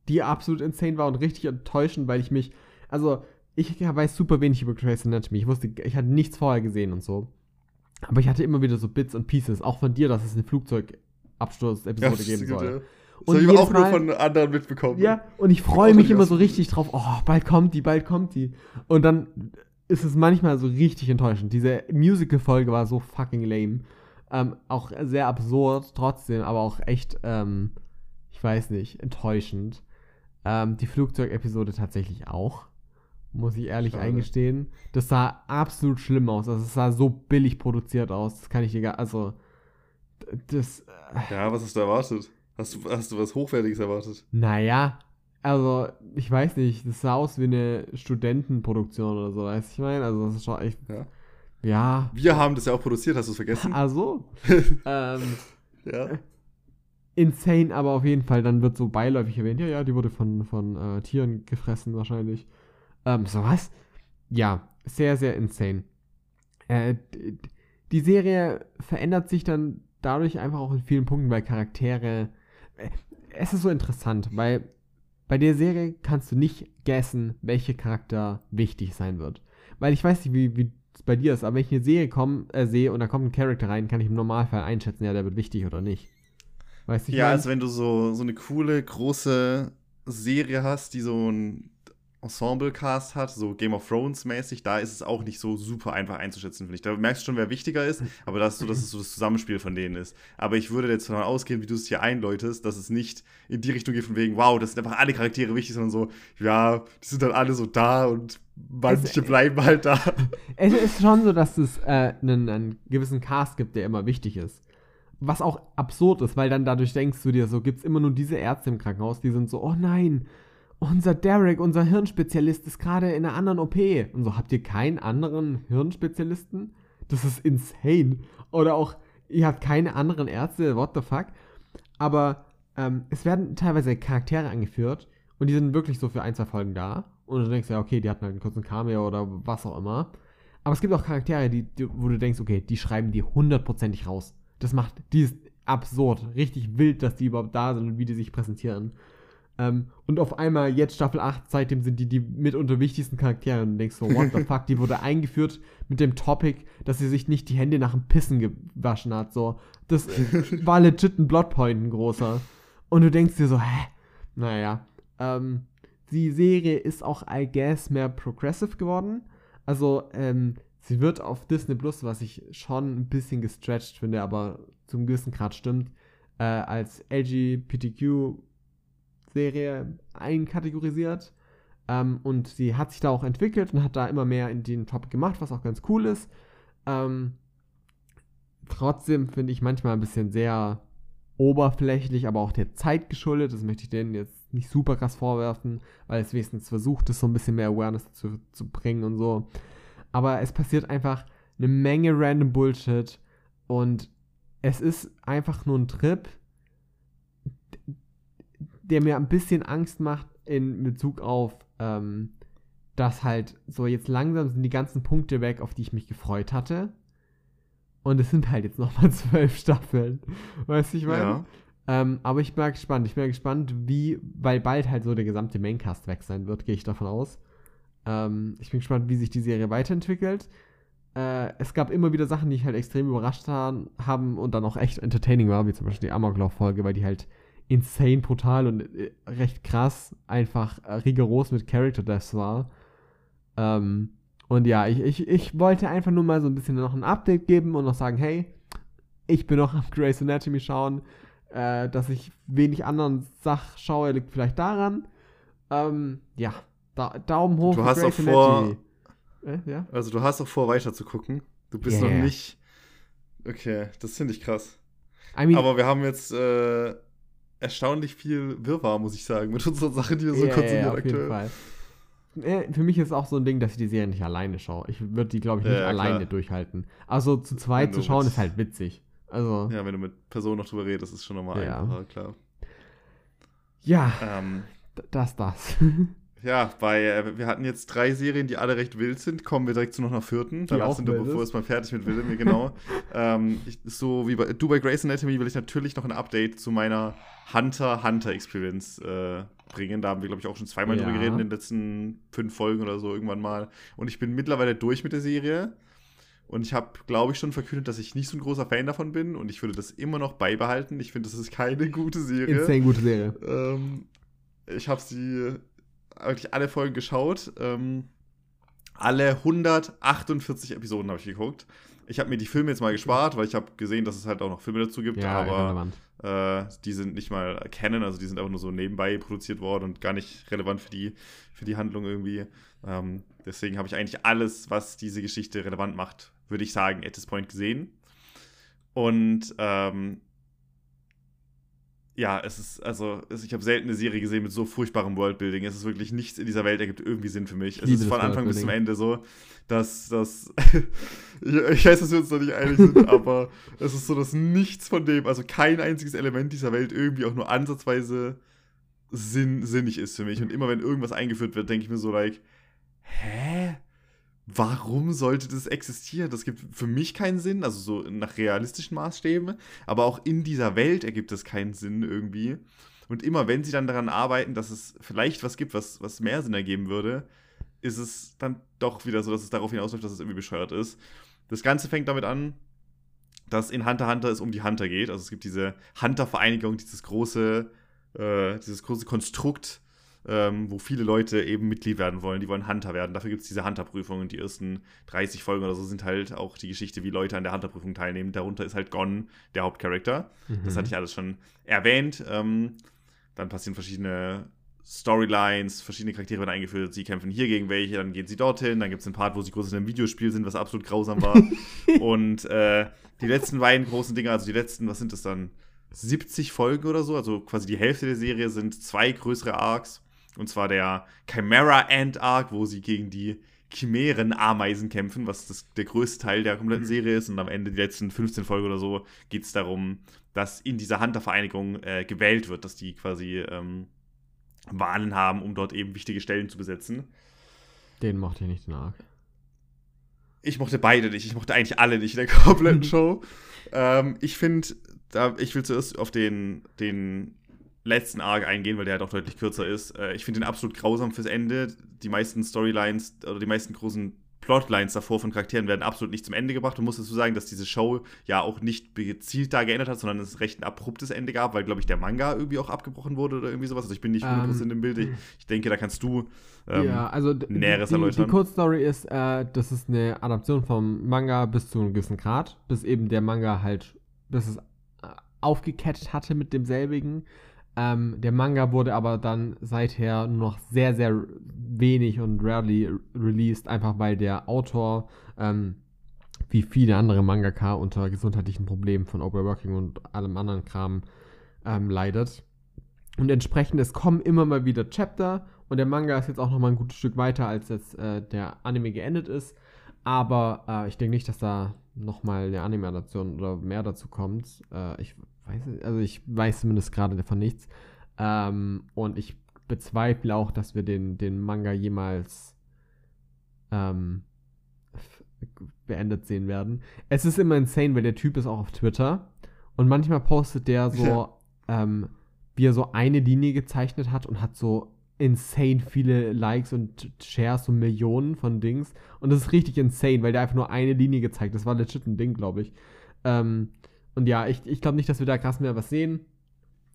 die absolut insane war und richtig enttäuschend, weil ich mich, also, ich weiß super wenig über Grey's Anatomy. Ich wusste, ich hatte nichts vorher gesehen und so. Aber ich hatte immer wieder so Bits und Pieces, auch von dir, dass es eine Flugzeugabsturz-Episode das geben soll. ja. Das Und habe ich auch nur Mal- von anderen mitbekommen. Ja, und ich freue mich immer so richtig drauf, oh, bald kommt die, bald kommt die. Und dann ist es manchmal so richtig enttäuschend. Diese Musical-Folge war so fucking lame. Ähm, auch sehr absurd trotzdem, aber auch echt, ähm, ich weiß nicht, enttäuschend. Ähm, die Flugzeugepisode tatsächlich auch, muss ich ehrlich Schade. eingestehen. Das sah absolut schlimm aus. Also es sah so billig produziert aus. Das kann ich dir gar, also das, äh, Ja, was hast du erwartet? Hast du, hast du was Hochwertiges erwartet? naja, also, ich weiß nicht, das sah aus wie eine Studentenproduktion oder so, weißt du, ich meine? Also, das ist schon echt. Ja. Ja. Wir haben das ja auch produziert, hast du es vergessen? Also, ähm, ja. insane, aber auf jeden Fall, dann wird so beiläufig erwähnt, ja, ja, die wurde von, von äh, Tieren gefressen wahrscheinlich. Ähm, so was? Ja, sehr, sehr insane. Äh, die Serie verändert sich dann dadurch einfach auch in vielen Punkten, weil Charaktere. Äh, es ist so interessant, weil bei der Serie kannst du nicht guessen, welcher Charakter wichtig sein wird. Weil ich weiß nicht, wie, wie bei dir ist, aber wenn ich eine Serie komm, äh, sehe und da kommt ein Charakter rein, kann ich im Normalfall einschätzen, ja, der wird wichtig oder nicht. Weißt du, ich Ja, mein? also wenn du so, so eine coole, große Serie hast, die so ein Ensemble-Cast hat, so Game of Thrones-mäßig, da ist es auch nicht so super einfach einzuschätzen, finde ich. Da merkst du schon, wer wichtiger ist, aber das ist so, dass es so das Zusammenspiel von denen ist. Aber ich würde jetzt davon ausgehen, wie du es hier einläutest, dass es nicht in die Richtung geht von wegen, wow, das sind einfach alle Charaktere wichtig, sondern so, ja, die sind dann alle so da und manche Es- bleiben halt da. Es ist schon so, dass es äh, einen, einen gewissen Cast gibt, der immer wichtig ist. Was auch absurd ist, weil dann dadurch denkst du dir so, gibt es immer nur diese Ärzte im Krankenhaus, die sind so, oh nein, unser Derek, unser Hirnspezialist ist gerade in einer anderen OP. Und so, habt ihr keinen anderen Hirnspezialisten? Das ist insane. Oder auch, ihr habt keine anderen Ärzte, what the fuck? Aber ähm, es werden teilweise Charaktere angeführt und die sind wirklich so für ein, zwei Folgen da. Und du denkst ja, okay, die hatten halt einen kurzen Cameo oder was auch immer. Aber es gibt auch Charaktere, die, die, wo du denkst, okay, die schreiben die hundertprozentig raus. Das macht, die ist absurd, richtig wild, dass die überhaupt da sind und wie die sich präsentieren. Ähm, und auf einmal, jetzt Staffel 8, seitdem sind die die mitunter wichtigsten Charaktere und du denkst so, what the fuck, die wurde eingeführt mit dem Topic, dass sie sich nicht die Hände nach dem Pissen gewaschen hat, so. Das war legit ein Plotpoint, ein großer. Und du denkst dir so, hä? Naja, ähm, die Serie ist auch, I guess, mehr progressive geworden. Also, ähm, sie wird auf Disney Plus, was ich schon ein bisschen gestretched finde, aber zum gewissen Grad stimmt, äh, als LGBTQ-Serie einkategorisiert. Ähm, und sie hat sich da auch entwickelt und hat da immer mehr in den Top gemacht, was auch ganz cool ist. Ähm, trotzdem finde ich manchmal ein bisschen sehr oberflächlich, aber auch der Zeit geschuldet. Das möchte ich denen jetzt nicht super krass vorwerfen, weil es wenigstens versucht, es so ein bisschen mehr Awareness zu, zu bringen und so. Aber es passiert einfach eine Menge random Bullshit und es ist einfach nur ein Trip, der mir ein bisschen Angst macht in Bezug auf, ähm, dass halt so jetzt langsam sind die ganzen Punkte weg, auf die ich mich gefreut hatte. Und es sind halt jetzt nochmal zwölf Staffeln. Weißt du, ich meine? Ja. Ähm, aber ich bin mal gespannt. Ich bin mal gespannt, wie, weil bald halt so der gesamte Maincast weg sein wird, gehe ich davon aus. Ähm, ich bin gespannt, wie sich die Serie weiterentwickelt. Äh, es gab immer wieder Sachen, die ich halt extrem überrascht haben, haben und dann auch echt entertaining war, wie zum Beispiel die Amoklauf-Folge, weil die halt insane brutal und äh, recht krass einfach äh, rigoros mit Character Deaths war. Ähm, Und ja, ich, ich, ich wollte einfach nur mal so ein bisschen noch ein Update geben und noch sagen, hey, ich bin noch am Grey's Anatomy schauen. Äh, dass ich wenig anderen Sach schaue, liegt vielleicht daran. Ähm, ja, da, Daumen hoch. Du hast auch vor. Äh, ja? Also du hast auch vor, weiter zu gucken. Du bist yeah. noch nicht. Okay, das finde ich krass. I mean, Aber wir haben jetzt äh, erstaunlich viel Wirrwarr, muss ich sagen, mit unseren Sachen, die wir so yeah, konsumieren yeah, auf aktuell. Jeden Fall. Für mich ist auch so ein Ding, dass ich die Serie nicht alleine schaue. Ich würde die, glaube ich, nicht ja, alleine klar. durchhalten. Also zu zweit zu schauen ist halt witzig. Also, ja, wenn du mit Personen noch drüber redest, ist schon nochmal ja. einfacher, klar. Ja, ähm, das, das. ja, bei, äh, wir hatten jetzt drei Serien, die alle recht wild sind. Kommen wir direkt zu noch einer vierten. Die Danach sind wir, bevor es mal fertig mit Willem, genau. ähm, ich, so wie bei, du bei Grace Anatomy will ich natürlich noch ein Update zu meiner Hunter-Hunter-Experience äh, bringen. Da haben wir, glaube ich, auch schon zweimal ja. drüber geredet in den letzten fünf Folgen oder so irgendwann mal. Und ich bin mittlerweile durch mit der Serie. Und ich habe, glaube ich, schon verkündet, dass ich nicht so ein großer Fan davon bin und ich würde das immer noch beibehalten. Ich finde, das ist keine gute Serie. Insane gute Serie. Ähm, ich habe sie wirklich alle Folgen geschaut. Ähm, alle 148 Episoden habe ich geguckt. Ich habe mir die Filme jetzt mal gespart, weil ich habe gesehen, dass es halt auch noch Filme dazu gibt, ja, aber äh, die sind nicht mal Canon, also die sind einfach nur so nebenbei produziert worden und gar nicht relevant für die, für die Handlung irgendwie. Ähm, deswegen habe ich eigentlich alles, was diese Geschichte relevant macht, würde ich sagen, at this point gesehen. Und ähm, ja, es ist, also, es, ich habe selten eine Serie gesehen mit so furchtbarem Worldbuilding. Es ist wirklich nichts in dieser Welt ergibt irgendwie Sinn für mich. Es ist von Anfang bis zum Ende so, dass, ich, ich, weiß, dass wir uns noch nicht einig sind, aber es ist so, dass nichts von dem, also kein einziges Element dieser Welt irgendwie auch nur ansatzweise sinn, sinnig ist für mich. Und immer wenn irgendwas eingeführt wird, denke ich mir so, like, hä? Warum sollte das existieren? Das gibt für mich keinen Sinn, also so nach realistischen Maßstäben, aber auch in dieser Welt ergibt es keinen Sinn irgendwie. Und immer wenn sie dann daran arbeiten, dass es vielleicht was gibt, was, was mehr Sinn ergeben würde, ist es dann doch wieder so, dass es darauf hinausläuft, dass es irgendwie bescheuert ist. Das Ganze fängt damit an, dass in Hunter Hunter es um die Hunter geht. Also es gibt diese Hunter-Vereinigung, dieses große, äh, dieses große Konstrukt, ähm, wo viele Leute eben Mitglied werden wollen. Die wollen Hunter werden. Dafür gibt es diese Hunter-Prüfung. Und die ersten 30 Folgen oder so sind halt auch die Geschichte, wie Leute an der Hunter-Prüfung teilnehmen. Darunter ist halt Gon der Hauptcharakter. Mhm. Das hatte ich alles schon erwähnt. Ähm, dann passieren verschiedene Storylines, verschiedene Charaktere werden eingeführt. Sie kämpfen hier gegen welche, dann gehen sie dorthin. Dann gibt es einen Part, wo sie groß in einem Videospiel sind, was absolut grausam war. und äh, die letzten beiden großen Dinge, also die letzten, was sind das dann? 70 Folgen oder so, also quasi die Hälfte der Serie sind zwei größere Arcs. Und zwar der Chimera Ant Arc, wo sie gegen die Chimären-Ameisen kämpfen, was das, der größte Teil der kompletten mhm. Serie ist. Und am Ende, die letzten 15 Folgen oder so, geht es darum, dass in dieser Hunter-Vereinigung äh, gewählt wird, dass die quasi ähm, Wahlen haben, um dort eben wichtige Stellen zu besetzen. Den mochte ich nicht, den Arc. Ich mochte beide nicht. Ich mochte eigentlich alle nicht in der kompletten Show. ähm, ich finde, ich will zuerst auf den, den letzten Arc eingehen, weil der halt auch deutlich kürzer ist. Äh, ich finde den absolut grausam fürs Ende. Die meisten Storylines oder die meisten großen Plotlines davor von Charakteren werden absolut nicht zum Ende gebracht. Du musst dazu sagen, dass diese Show ja auch nicht gezielt da geändert hat, sondern es recht ein abruptes Ende gab, weil, glaube ich, der Manga irgendwie auch abgebrochen wurde oder irgendwie sowas. Also ich bin nicht 100% um, im Bild. Ich, ich, denke, da kannst du ähm, ja, also Näheres die, erläutern. Die Kurzstory ist, äh, das ist eine Adaption vom Manga bis zu einem gewissen Grad, bis eben der Manga halt, bis es äh, aufgekettet hatte mit demselbigen. Ähm, der Manga wurde aber dann seither nur noch sehr, sehr wenig und rarely released, einfach weil der Autor, ähm, wie viele andere Mangaka, unter gesundheitlichen Problemen von Overworking und allem anderen Kram ähm, leidet. Und entsprechend, es kommen immer mal wieder Chapter und der Manga ist jetzt auch noch mal ein gutes Stück weiter, als jetzt äh, der Anime geendet ist. Aber äh, ich denke nicht, dass da noch mal eine Anime-Adaption oder mehr dazu kommt. Äh, ich weiß, also ich weiß zumindest gerade davon nichts. Ähm, und ich bezweifle auch, dass wir den, den Manga jemals ähm, beendet sehen werden. Es ist immer insane, weil der Typ ist auch auf Twitter und manchmal postet der so, ja. ähm, wie er so eine Linie gezeichnet hat und hat so insane viele Likes und Shares, so Millionen von Dings. Und das ist richtig insane, weil der einfach nur eine Linie gezeigt hat. Das war legit ein Ding, glaube ich. Ähm, und ja, ich, ich glaube nicht, dass wir da krass mehr was sehen.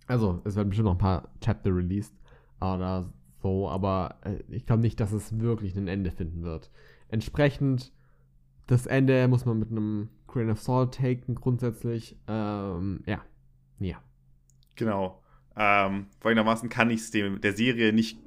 Also, es werden bestimmt noch ein paar Chapter released oder so, aber äh, ich glaube nicht, dass es wirklich ein Ende finden wird. entsprechend, das Ende muss man mit einem Grain of Salt taken, grundsätzlich. Ähm, ja. Ja. Genau. Ähm, folgendermaßen kann ich es der Serie nicht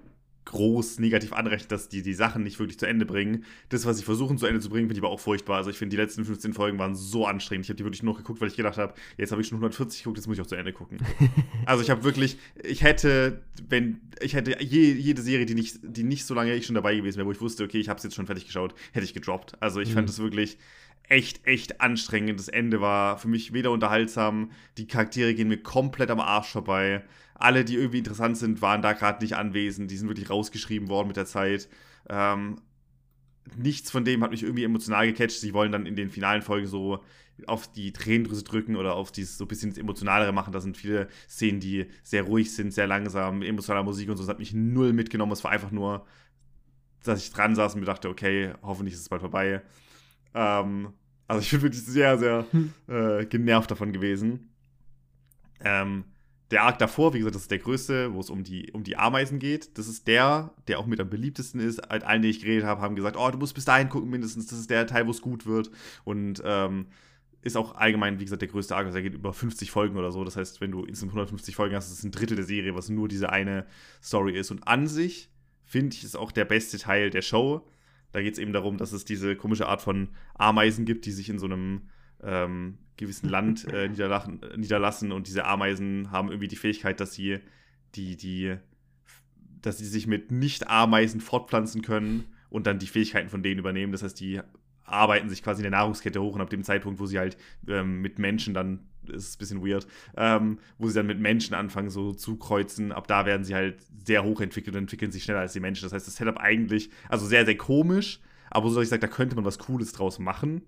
groß negativ anrechnen, dass die die Sachen nicht wirklich zu Ende bringen. Das, was sie versuchen zu Ende zu bringen, finde ich aber auch furchtbar. Also ich finde, die letzten 15 Folgen waren so anstrengend. Ich habe die wirklich nur noch geguckt, weil ich gedacht habe, jetzt habe ich schon 140 geguckt, jetzt muss ich auch zu Ende gucken. also ich habe wirklich, ich hätte, wenn, ich hätte je, jede Serie, die nicht, die nicht so lange ich schon dabei gewesen wäre, wo ich wusste, okay, ich habe es jetzt schon fertig geschaut, hätte ich gedroppt. Also ich mhm. fand das wirklich echt, echt anstrengend. Das Ende war für mich weder unterhaltsam, die Charaktere gehen mir komplett am Arsch vorbei alle, die irgendwie interessant sind, waren da gerade nicht anwesend. Die sind wirklich rausgeschrieben worden mit der Zeit. Ähm, nichts von dem hat mich irgendwie emotional gecatcht. Sie wollen dann in den finalen Folgen so auf die Tränendrüse drücken oder auf dieses so ein bisschen das Emotionalere machen. Da sind viele Szenen, die sehr ruhig sind, sehr langsam, emotionale Musik und so. Das hat mich null mitgenommen. Es war einfach nur, dass ich dran saß und mir dachte, okay, hoffentlich ist es bald vorbei. Ähm, also ich bin wirklich sehr, sehr hm. äh, genervt davon gewesen. Ähm, der Arc davor, wie gesagt, das ist der größte, wo es um die, um die Ameisen geht. Das ist der, der auch mit am beliebtesten ist. Halt allen, die ich geredet habe, haben gesagt, oh, du musst bis dahin gucken mindestens. Das ist der Teil, wo es gut wird. Und ähm, ist auch allgemein, wie gesagt, der größte Arc. Also er geht über 50 Folgen oder so. Das heißt, wenn du insgesamt 150 Folgen hast, ist es ein Drittel der Serie, was nur diese eine Story ist. Und an sich, finde ich, ist auch der beste Teil der Show. Da geht es eben darum, dass es diese komische Art von Ameisen gibt, die sich in so einem ähm, gewissen Land äh, niederlassen, und diese Ameisen haben irgendwie die Fähigkeit, dass sie die, die, dass sie sich mit Nicht-Ameisen fortpflanzen können und dann die Fähigkeiten von denen übernehmen. Das heißt, die arbeiten sich quasi in der Nahrungskette hoch und ab dem Zeitpunkt, wo sie halt ähm, mit Menschen dann, ist ein bisschen weird, ähm, wo sie dann mit Menschen anfangen so zu kreuzen, ab da werden sie halt sehr hoch entwickelt und entwickeln sich schneller als die Menschen. Das heißt, das Setup eigentlich, also sehr, sehr komisch, aber so dass ich sage, da könnte man was Cooles draus machen.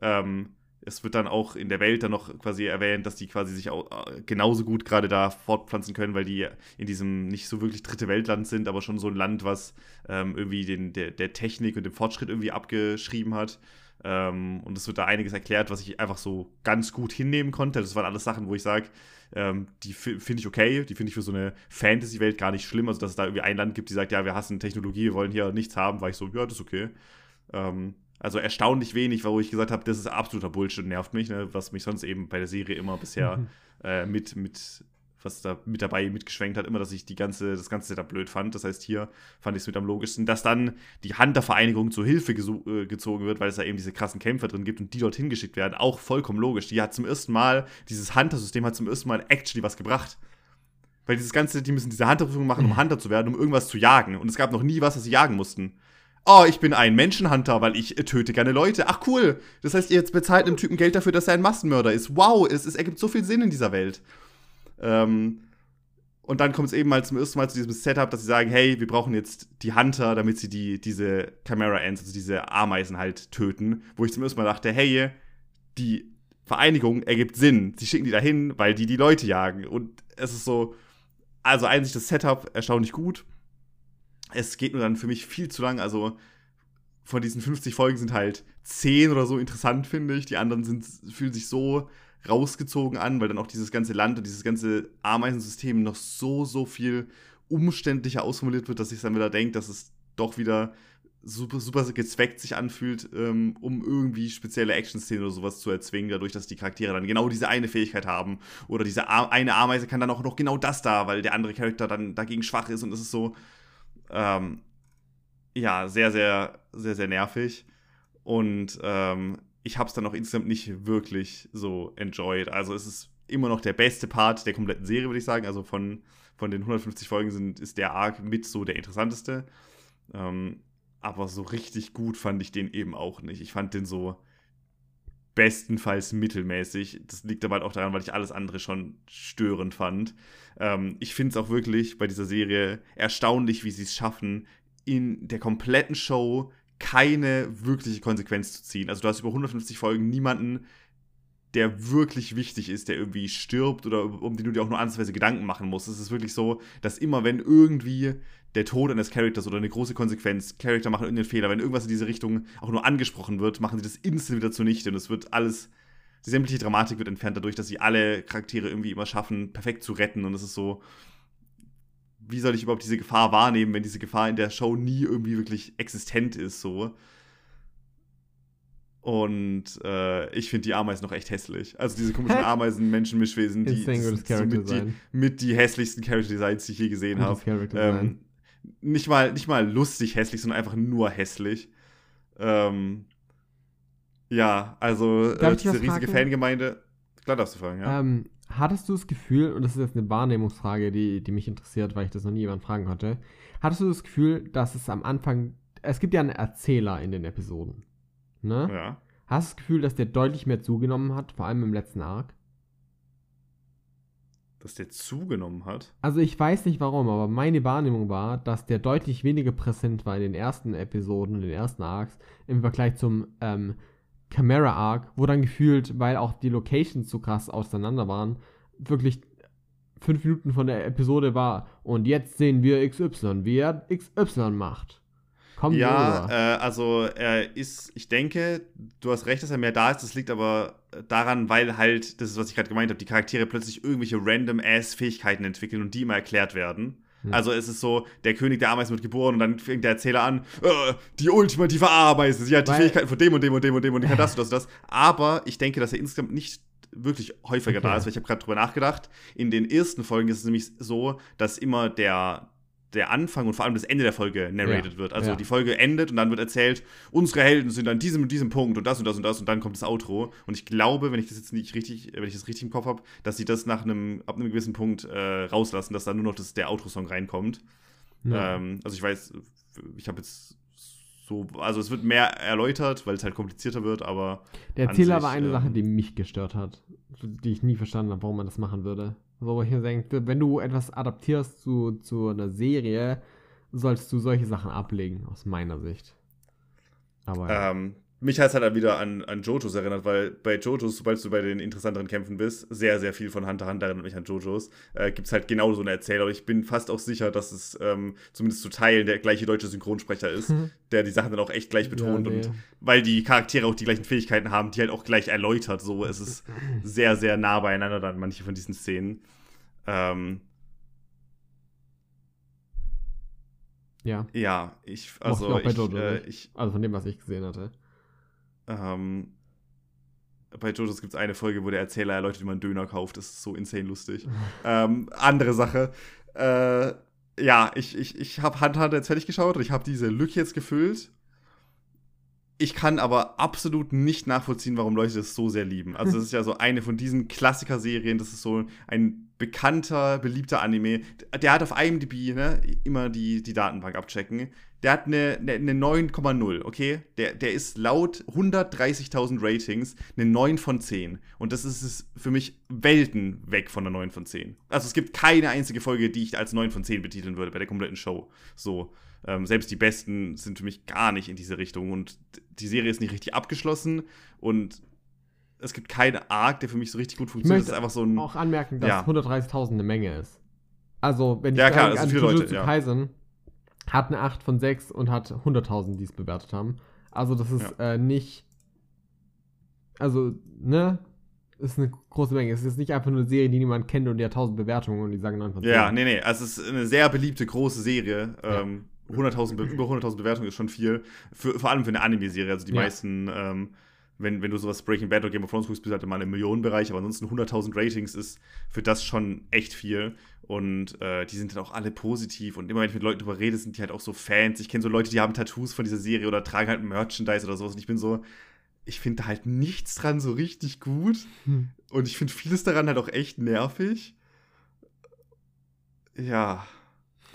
Ähm, es wird dann auch in der Welt dann noch quasi erwähnt, dass die quasi sich auch äh, genauso gut gerade da fortpflanzen können, weil die in diesem nicht so wirklich dritte Weltland sind, aber schon so ein Land, was ähm, irgendwie den, der, der Technik und dem Fortschritt irgendwie abgeschrieben hat. Ähm, und es wird da einiges erklärt, was ich einfach so ganz gut hinnehmen konnte. Das waren alles Sachen, wo ich sage, ähm, die finde ich okay, die finde ich für so eine Fantasy-Welt gar nicht schlimm. Also, dass es da irgendwie ein Land gibt, die sagt, ja, wir hassen Technologie, wir wollen hier nichts haben, war ich so, ja, das ist okay. Ähm, also erstaunlich wenig, wo ich gesagt habe, das ist absoluter Bullshit, nervt mich, ne? was mich sonst eben bei der Serie immer bisher mhm. äh, mit, mit, was da mit dabei mitgeschwenkt hat, immer, dass ich die ganze, das ganze Setup blöd fand. Das heißt, hier fand ich es mit am logischsten, dass dann die Hunter-Vereinigung zur Hilfe äh, gezogen wird, weil es da eben diese krassen Kämpfer drin gibt und die dorthin geschickt werden. Auch vollkommen logisch. Die hat zum ersten Mal, dieses Hunter-System hat zum ersten Mal actually was gebracht. Weil dieses ganze, die müssen diese Hunter-Prüfung machen, um Hunter zu werden, um irgendwas zu jagen. Und es gab noch nie was, was sie jagen mussten oh, ich bin ein Menschenhunter, weil ich äh, töte gerne Leute. Ach cool. Das heißt, ihr jetzt bezahlt einem Typen Geld dafür, dass er ein Massenmörder ist. Wow, es, es ergibt so viel Sinn in dieser Welt. Ähm, und dann kommt es eben mal zum ersten Mal zu diesem Setup, dass sie sagen, hey, wir brauchen jetzt die Hunter, damit sie die, diese Chimera Ants, also diese Ameisen halt töten. Wo ich zum ersten Mal dachte, hey, die Vereinigung ergibt Sinn. Sie schicken die dahin, weil die die Leute jagen. Und es ist so, also eigentlich das Setup erstaunlich gut es geht nur dann für mich viel zu lang. Also von diesen 50 Folgen sind halt 10 oder so interessant, finde ich. Die anderen sind, fühlen sich so rausgezogen an, weil dann auch dieses ganze Land und dieses ganze Ameisensystem noch so, so viel umständlicher ausformuliert wird, dass ich dann wieder denke, dass es doch wieder super, super gezweckt sich anfühlt, ähm, um irgendwie spezielle Action-Szenen oder sowas zu erzwingen, dadurch, dass die Charaktere dann genau diese eine Fähigkeit haben. Oder diese eine Ameise kann dann auch noch genau das da, weil der andere Charakter dann dagegen schwach ist und es ist so, ähm, ja, sehr, sehr, sehr, sehr nervig. Und ähm, ich habe es dann auch insgesamt nicht wirklich so enjoyed. Also es ist immer noch der beste Part der kompletten Serie, würde ich sagen. Also von, von den 150 Folgen sind, ist der Arc mit so der interessanteste. Ähm, aber so richtig gut fand ich den eben auch nicht. Ich fand den so bestenfalls mittelmäßig. Das liegt aber halt auch daran, weil ich alles andere schon störend fand. Ähm, ich finde es auch wirklich bei dieser Serie erstaunlich, wie sie es schaffen, in der kompletten Show keine wirkliche Konsequenz zu ziehen. Also du hast über 150 Folgen niemanden, der wirklich wichtig ist, der irgendwie stirbt oder um den du dir auch nur ansatzweise Gedanken machen musst. Es ist wirklich so, dass immer wenn irgendwie der Tod eines Charakters oder eine große Konsequenz, Charakter machen irgendeinen Fehler, wenn irgendwas in diese Richtung auch nur angesprochen wird, machen sie das instant wieder zunichte und es wird alles, die sämtliche Dramatik wird entfernt dadurch, dass sie alle Charaktere irgendwie immer schaffen, perfekt zu retten und es ist so, wie soll ich überhaupt diese Gefahr wahrnehmen, wenn diese Gefahr in der Show nie irgendwie wirklich existent ist, so. Und äh, ich finde die Ameisen noch echt hässlich. Also diese komischen Ameisen-Menschen-Mischwesen, die, Insane gutes das sind so mit, die mit die hässlichsten Character-Designs, die ich je gesehen habe. Ähm, nicht, mal, nicht mal lustig hässlich, sondern einfach nur hässlich. Ähm, ja, also äh, diese riesige? Fangemeinde. Klar darfst du fragen, ja. Ähm, hattest du das Gefühl, und das ist jetzt eine Wahrnehmungsfrage, die, die mich interessiert, weil ich das noch nie jemand fragen konnte, hattest du das Gefühl, dass es am Anfang, es gibt ja einen Erzähler in den Episoden, ne? ja. Hast du das Gefühl, dass der deutlich mehr zugenommen hat, vor allem im letzten Arc? Dass der zugenommen hat. Also ich weiß nicht warum, aber meine Wahrnehmung war, dass der deutlich weniger präsent war in den ersten Episoden, in den ersten Arcs, im Vergleich zum ähm, Chimera Arc, wo dann gefühlt, weil auch die Locations so krass auseinander waren, wirklich fünf Minuten von der Episode war und jetzt sehen wir XY, wie er XY macht. Kommt Ja, äh, also er ist, ich denke, du hast recht, dass er mehr da ist. Das liegt aber daran, weil halt, das ist, was ich gerade gemeint habe, die Charaktere plötzlich irgendwelche random-ass-Fähigkeiten entwickeln und die immer erklärt werden. Hm. Also es ist so, der König der Ameisen wird geboren und dann fängt der Erzähler an, äh, die ultimative Ameise, sie hat die Weil- Fähigkeiten von dem und dem und dem und dem und kann das und das und das. Aber ich denke, dass er insgesamt nicht wirklich häufiger Okay. da ist, weil ich habe gerade drüber nachgedacht. In den ersten Folgen ist es nämlich so, dass immer der, der Anfang und vor allem das Ende der Folge narrated Ja, wird. Also ja. die Folge endet und dann wird erzählt, unsere Helden sind an diesem und diesem Punkt und das und das und das und dann kommt das Outro. Und ich glaube, wenn ich das jetzt nicht richtig, wenn ich das richtig im Kopf habe, dass sie das nach einem, ab einem gewissen Punkt äh, rauslassen, dass da nur noch das, der Outro-Song reinkommt. Ja. Ähm, also ich weiß, ich habe jetzt so, also es wird mehr erläutert, weil es halt komplizierter wird, aber Der Erzähler sich, war eine ähm, Sache, die mich gestört hat, die ich nie verstanden habe, warum man das machen würde. So, wo ich mir denke, wenn du etwas adaptierst zu, zu einer Serie, sollst du solche Sachen ablegen, aus meiner Sicht. Aber. Ähm, mich hat es halt wieder an, an JoJo's erinnert, weil bei JoJo's, sobald du bei den interessanteren Kämpfen bist, sehr, sehr viel von Hunter Hunter erinnert mich an JoJo's, äh, gibt es halt genau so einen Erzähler. Aber ich bin fast auch sicher, dass es ähm, zumindest zu Teilen der gleiche deutsche Synchronsprecher ist, der die Sachen dann auch echt gleich betont. Ja, nee. Und weil die Charaktere auch die gleichen Fähigkeiten haben, die halt auch gleich erläutert. So, es ist sehr, sehr nah beieinander dann, manche von diesen Szenen. Ähm, ja, ja, ich, also ich äh, ich, also von dem, was ich gesehen hatte. Ähm, bei JoJo's gibt es eine Folge, wo der Erzähler erläutert, wie man Döner kauft. Das ist so insane lustig. ähm, andere Sache. Äh, ja, ich, ich, ich habe Hunter Hunter jetzt fertig geschaut und ich habe diese Lücke jetzt gefüllt. Ich kann aber absolut nicht nachvollziehen, warum Leute das so sehr lieben. Also, das ist ja so eine von diesen Klassiker-Serien. Das ist so ein bekannter, beliebter Anime. Der hat auf IMDb, ne, immer die, die Datenbank abchecken. Der hat eine, eine, eine 9,0, okay? Der, der ist laut 130.000 Ratings eine 9 von 10. Und das ist es für mich Welten weg von einer 9 von 10. Also es gibt keine einzige Folge, die ich als 9 von 10 betiteln würde bei der kompletten Show. So. Ähm, selbst die besten sind für mich gar nicht in diese Richtung. Und die Serie ist nicht richtig abgeschlossen. Und es gibt keinen Arc, der für mich so richtig gut funktioniert. Es möchte einfach so ein. Auch anmerken, dass Ja. 130.000 eine Menge ist. Also, wenn ich Ja, klar, an Leute, Jujutsu ja. Kaisen hat eine 8 von 6 und hat 100.000, die es bewertet haben. Also, das ist äh, nicht. Also, ne? Ist eine große Menge. Es ist nicht einfach nur eine Serie, die niemand kennt und die hat 1000 Bewertungen und die sagen 9 von 10. Ja, nee, nee. Also es ist eine sehr beliebte große Serie. Ähm, 100.000, Be- über 100.000 Bewertungen ist schon viel. Für, vor allem für eine Anime-Serie. Also die Ja. meisten, ähm, wenn, wenn du sowas Breaking Bad oder Game of Thrones guckst, bist du halt immer im Millionenbereich. Aber ansonsten 100.000 Ratings ist für das schon echt viel. Und äh, die sind dann auch alle positiv. Und immer wenn ich mit Leuten drüber rede, sind die halt auch so Fans. Ich kenne so Leute, die haben Tattoos von dieser Serie oder tragen halt Merchandise oder sowas. Und ich bin so, ich finde da halt nichts dran so richtig gut. Hm. Und ich finde vieles daran halt auch echt nervig. Ja.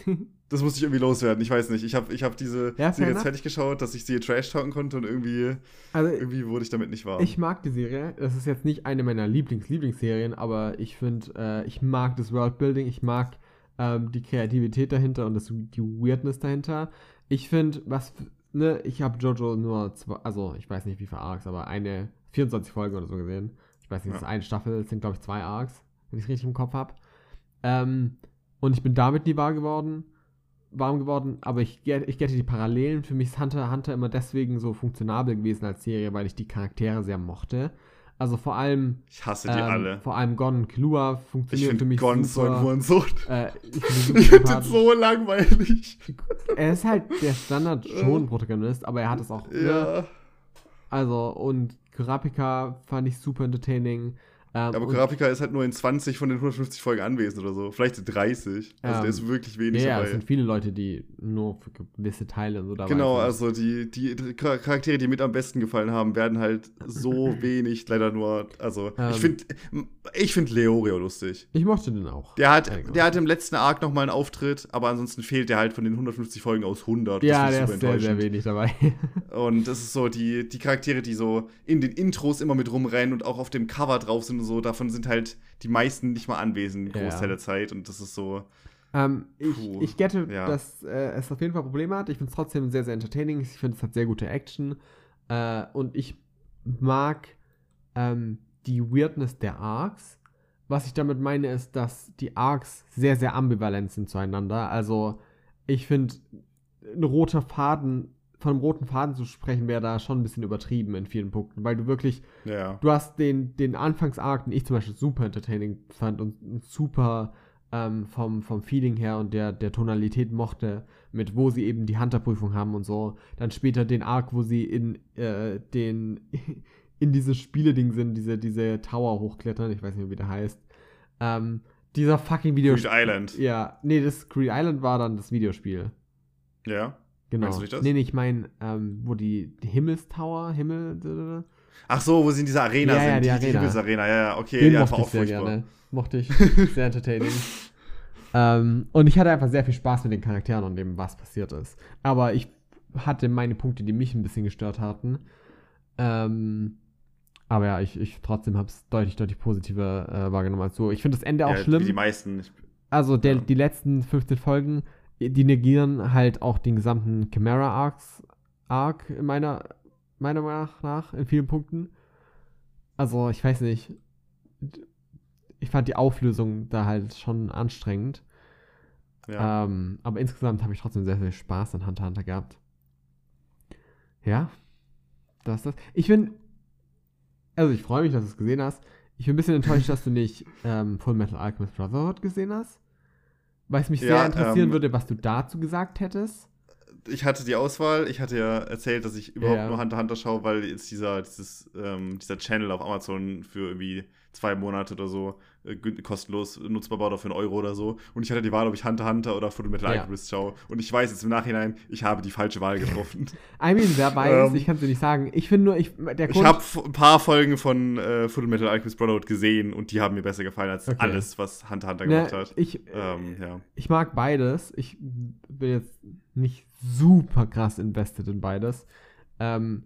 Das musste ich irgendwie loswerden. Ich weiß nicht. Ich habe ich hab diese Ja, Serie jetzt fertig geschaut, dass ich sie trash talken konnte und irgendwie, Also, irgendwie wurde ich damit nicht warm. Ich mag die Serie. Das ist jetzt nicht eine meiner Lieblings-Lieblingsserien, aber ich finde, äh, ich mag das Worldbuilding, ich mag ähm, die Kreativität dahinter und das, die Weirdness dahinter. Ich finde, was, ne, ich habe Jojo nur zwei, also ich weiß nicht wie viele Arcs, aber eine 24 Folgen oder so gesehen. Ich weiß nicht, ist Ja. eine Staffel, es sind glaube ich zwei Arcs, wenn ich es richtig im Kopf habe. Ähm, und ich bin damit nie wahr geworden, warm geworden, aber ich, ich gette die Parallelen. Für mich ist Hunter Hunter immer deswegen so funktionabel gewesen als Serie, weil ich die Charaktere sehr mochte. Also vor allem, ich hasse die ähm, alle. vor allem Gon und Ich funktionieren für mich Gon so ein super. Hurensohn. Äh, ich finde super sympathisch. so langweilig. Er ist halt der Standard-Schon-Protagonist, aber er hat es auch. Ne? Ja. Also, und Kurapika fand ich super entertaining. Ähm, Aber Kurapika ist halt nur in 20 von den 150 Folgen anwesend oder so. Vielleicht in 30. Also Ähm, der ist wirklich wenig ja, ja, es dabei. sind viele Leute, die nur für gewisse Teile so dabei Genau, sind. also die, die Char- Charaktere, die mit am besten gefallen haben, werden halt so wenig leider nur. Also, Ähm. ich finde ich find Leorio lustig. Ich mochte den auch. Der hat, der hat im letzten Arc nochmal einen Auftritt, aber ansonsten fehlt der halt von den 150 Folgen aus 100. Das ja, der ist sehr, sehr wenig dabei. Und das ist so, die, die Charaktere, die so in den Intros immer mit rumrennen und auch auf dem Cover drauf sind und so, davon sind halt die meisten nicht mal anwesend, Ja. Großteil der Zeit. Und das ist so, ähm, ich, Puh, ich gette, ja. dass äh, es auf jeden Fall Probleme hat. Ich finde es trotzdem sehr, sehr entertaining. Ich finde, es hat sehr gute Action. Äh, und ich mag ähm, die Weirdness der Arcs. Was ich damit meine, ist, dass die Arcs sehr, sehr ambivalent sind zueinander. Also, ich finde, ein roter Faden, von einem roten Faden zu sprechen, wäre da schon ein bisschen übertrieben in vielen Punkten, weil du wirklich ja. du hast den, den Anfangsarc, den ich zum Beispiel super entertaining fand und, super ähm, vom, vom Feeling her und der, der Tonalität mochte, mit wo sie eben die Hunter-Prüfung haben und so. Dann später den Arc, wo sie in äh, den in dieses Spiele-Ding sind, diese, diese Tower hochklettern, ich weiß nicht, wie der heißt. Ähm, dieser fucking Videospiel. Creed Island. Ja, nee, das Creed Island war dann das Videospiel. Ja. Genau. Meinst du nicht das? Nee, nee, ich meine, ähm, wo die, die Himmelstower, Himmel. Ach so, wo sie in dieser Arena Ja, sind. ja, die die, Arena. Himmelsarena, ja, ja, okay, Den ja, mochte ich sehr furchtbar. gerne. Mochte ich. Sehr entertaining. ähm, und ich hatte einfach sehr viel Spaß mit den Charakteren und dem, was passiert ist. Aber ich hatte meine Punkte, die mich ein bisschen gestört hatten. Ähm, aber ja, ich, ich trotzdem habe es deutlich, deutlich positiver äh, wahrgenommen als so. Ich finde das Ende auch ja, schlimm. Wie die meisten. Ich, Also der, Ja. die letzten 15 Folgen, die negieren halt auch den gesamten Chimera Arcs, Arc in meiner, meiner Meinung nach in vielen Punkten. Also ich weiß nicht. Ich fand die Auflösung da halt schon anstrengend. ja. Ähm, aber insgesamt habe ich trotzdem sehr viel Spaß an Hunter Hunter gehabt. Ja, das ist das. Ich bin, also ich freue mich, dass du es gesehen hast. Ich bin ein bisschen enttäuscht, dass du nicht ähm, Full Metal Alchemist Brotherhood gesehen hast. Weil es mich Ja, sehr interessieren ähm, würde, was du dazu gesagt hättest. ich hatte die Auswahl. Ich hatte ja erzählt, dass ich überhaupt Ja. nur Hunter Hunter schaue, weil jetzt dieser, dieses, ähm, dieser Channel auf Amazon für irgendwie zwei Monate oder so kostenlos nutzbar war oder für einen Euro oder so. Und ich hatte die Wahl, ob ich Hunter Hunter oder Full Metal Ja. Alchemist schaue. Und ich weiß jetzt im Nachhinein, ich habe die falsche Wahl getroffen. I mean, wer weiß, Ähm, ich kann es dir nicht sagen. Ich finde nur, ich, der ich habe ein paar Folgen von äh, Full Metal Alchemist Brotherhood gesehen und die haben mir besser gefallen als Okay. alles, was Hunter Hunter ne, gemacht hat. ich, Ähm, ja. ich mag beides. Ich bin jetzt nicht super krass invested in beides. Ähm,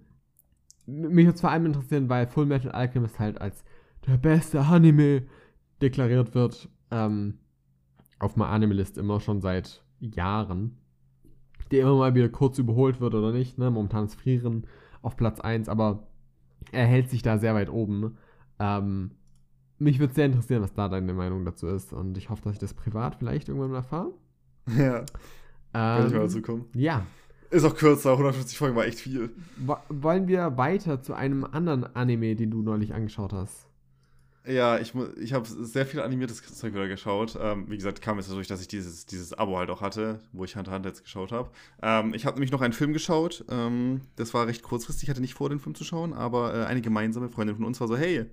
mich würde es vor allem interessieren, weil Full Metal Alchemist halt als der beste Anime deklariert wird. Ähm, auf meiner Anime-List immer schon seit Jahren. Der immer mal wieder kurz überholt wird oder nicht. Ne? Momentan ist Frieren auf Platz 1, aber er hält sich da sehr weit oben. Ähm, mich würde sehr interessieren, was da deine Meinung dazu ist. Und ich hoffe, dass ich das privat vielleicht irgendwann mal erfahre. ja, kann ich mal Ähm, dazu kommen. ja. Ist auch kürzer, 150 Folgen war echt viel. Wo wollen wir weiter zu einem anderen Anime, den du neulich angeschaut hast? Ja, ich, ich habe sehr viel animiertes Zeug wieder geschaut. Ähm, wie gesagt, kam jetzt dadurch, dass ich dieses, dieses Abo halt auch hatte, wo ich Hunter Hunter jetzt geschaut habe. Ähm, ich habe nämlich noch einen Film geschaut. Ähm, das war recht kurzfristig. Ich hatte nicht vor, den Film zu schauen, aber äh, eine gemeinsame Freundin von uns war so, hey,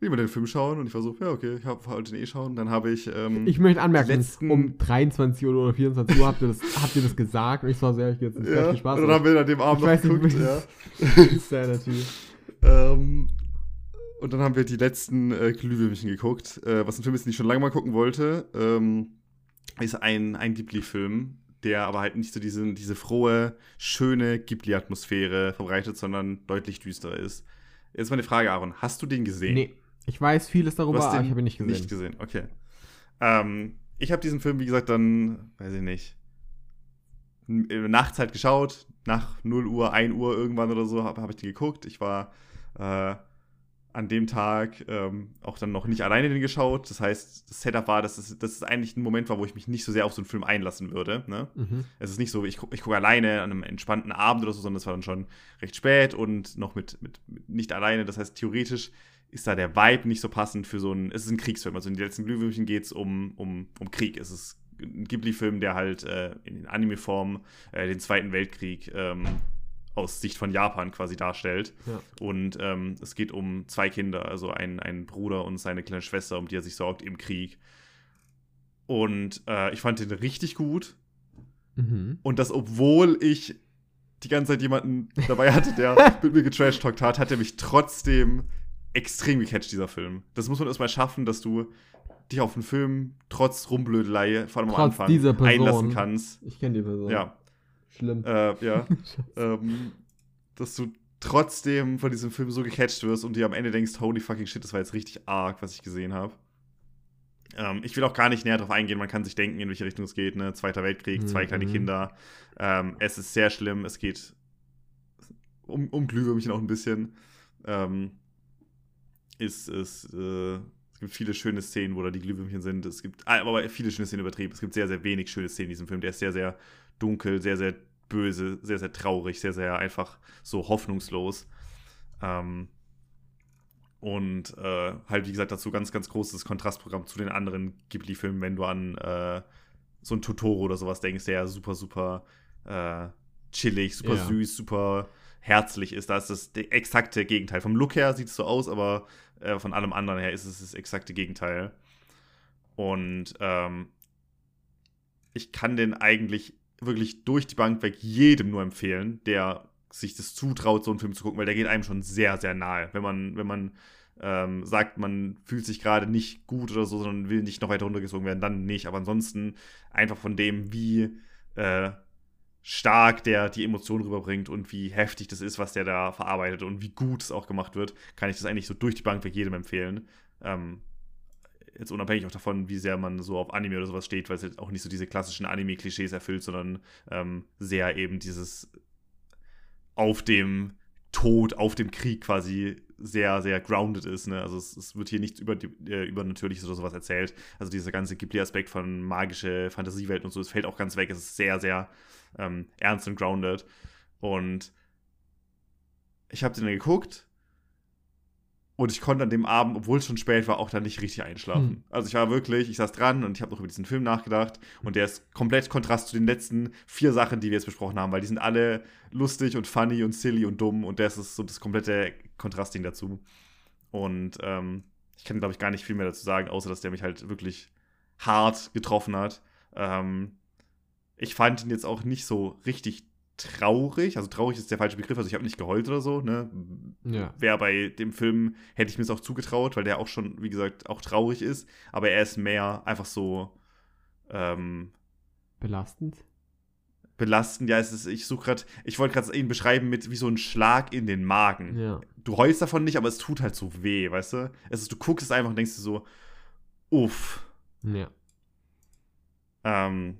will wir den Film schauen? Und ich war so, ja, okay, ich wollte den eh schauen. Dann habe ich. Ähm, Ich möchte anmerken, um 23 Uhr oder 24 Uhr habt ihr das, habt ihr das gesagt und ich war sehr, ich jetzt nicht ja, viel Spaß. und dann haben wir an dem Abend Ich noch weiß nicht, geguckt. wie- Ja. Sanity. Ähm, und dann haben wir die letzten äh, Glühwürmchen geguckt. Äh, was ein Film ist, den ich schon lange mal gucken wollte, ähm, ist ein, ein Ghibli-Film, der aber halt nicht so diese, diese frohe, schöne Ghibli-Atmosphäre verbreitet, sondern deutlich düsterer ist. Jetzt mal eine Frage, Aaron. Hast du den gesehen? Nee, ich weiß vieles darüber, aber ich habe ihn nicht gesehen. Nicht gesehen, okay. Ähm, ich habe diesen Film, wie gesagt, dann, weiß ich nicht, äh, nachts halt geschaut, nach 0 Uhr, 1 Uhr irgendwann oder so, habe hab ich den geguckt. Ich war äh, an dem Tag ähm, auch dann noch nicht alleine den geschaut. Das heißt, das Setup war, dass es, dass es eigentlich ein Moment war, wo ich mich nicht so sehr auf so einen Film einlassen würde. Ne? Mhm. Es ist nicht so, ich, gu ich gucke alleine an einem entspannten Abend oder so, sondern es war dann schon recht spät und noch mit, mit, mit nicht alleine. Das heißt, theoretisch ist da der Vibe nicht so passend für so ein. Es ist ein Kriegsfilm. Also in den letzten Glühwürmchen geht es um, um, um Krieg. Es ist ein Ghibli-Film, der halt äh, in Anime-Form äh, den Zweiten Weltkrieg ähm, aus Sicht von Japan quasi darstellt. Ja. Und ähm, es geht um zwei Kinder, also einen, einen Bruder und seine kleine Schwester, um die er sich sorgt im Krieg. Und äh, ich fand den richtig gut. Mhm. Und das, obwohl ich die ganze Zeit jemanden dabei hatte, der mit mir getrashtalkt hat, hat er mich trotzdem extrem gecatcht, dieser Film. Das muss man erstmal schaffen, dass du dich auf einen Film trotz Rumblödelei, vor allem am Trotz Anfang, dieser Person. einlassen kannst. Ich kenne die Person. Ja, Schlimm. äh, ja. ähm, dass du trotzdem von diesem Film so gecatcht wirst und dir am Ende denkst, holy fucking shit, das war jetzt richtig arg, was ich gesehen habe. Ähm, ich will auch gar nicht näher darauf eingehen, man kann sich denken, in welche Richtung es geht, ne? Zweiter Weltkrieg, zwei Mhm. kleine Kinder. Ähm, es ist sehr schlimm, es geht um, um Glühwürmchen auch ein bisschen. Ähm, ist, ist, äh, es gibt viele schöne Szenen, wo da die Glühwürmchen sind. Es gibt, ah, aber viele schöne Szenen übertrieben. Es gibt sehr, sehr wenig schöne Szenen in diesem Film. Der ist sehr, sehr dunkel, sehr, sehr böse, sehr, sehr traurig, sehr, sehr einfach so hoffnungslos. Ähm, und äh, halt, wie gesagt, dazu ganz, ganz großes Kontrastprogramm zu den anderen Ghibli-Filmen, wenn du an äh, so ein Totoro oder sowas denkst, der super, super äh, chillig, super Ja. süß, super herzlich ist. Da ist das der exakte Gegenteil. Vom Look her sieht es so aus, aber äh, von allem anderen her ist es das exakte Gegenteil. Und ähm, ich kann den eigentlich wirklich durch die Bank weg jedem nur empfehlen, der sich das zutraut, so einen Film zu gucken, weil der geht einem schon sehr, sehr nahe. Wenn man, wenn man ähm, sagt, man fühlt sich gerade nicht gut oder so, sondern will nicht noch weiter runtergezogen werden, dann nicht. Aber ansonsten einfach von dem, wie äh, stark der die Emotionen rüberbringt und wie heftig das ist, was der da verarbeitet und wie gut es auch gemacht wird, kann ich das eigentlich so durch die Bank weg jedem empfehlen. Ähm, jetzt unabhängig auch davon, wie sehr man so auf Anime oder sowas steht, weil es jetzt auch nicht so diese klassischen Anime-Klischees erfüllt, sondern ähm, sehr eben dieses auf dem Tod, auf dem Krieg quasi sehr, sehr grounded ist. Ne? Also es, es wird hier nichts über, äh, übernatürliches oder sowas erzählt. Also dieser ganze Ghibli-Aspekt von magische Fantasiewelten und so, es fällt auch ganz weg. Es ist sehr, sehr ähm, ernst und grounded. Und ich habe den dann geguckt und ich konnte an dem Abend, obwohl es schon spät war, auch dann nicht richtig einschlafen. Hm. Also ich war wirklich, ich saß dran und ich habe noch über diesen Film nachgedacht und der ist komplett Kontrast zu den letzten vier Sachen, die wir jetzt besprochen haben, weil die sind alle lustig und funny und silly und dumm und das ist so das komplette Kontrastding dazu. Und ähm, ich kann, glaube ich, gar nicht viel mehr dazu sagen, außer dass der mich halt wirklich hart getroffen hat. Ähm, ich fand ihn jetzt auch nicht so richtig traurig. Also traurig ist der falsche Begriff. Also ich habe nicht geheult oder so. Ne? Ja. Wäre bei dem Film, hätte ich mir es auch zugetraut, weil der auch schon, wie gesagt, auch traurig ist. Aber er ist mehr einfach so ähm, Belastend. belastend. Ja, es ist, ich suche gerade, ich wollte gerade ihn beschreiben mit wie so ein Schlag in den Magen. Ja. Du heulst davon nicht, aber es tut halt so weh, weißt du? Es ist, du guckst es einfach und denkst dir so, uff. Ja. Ähm,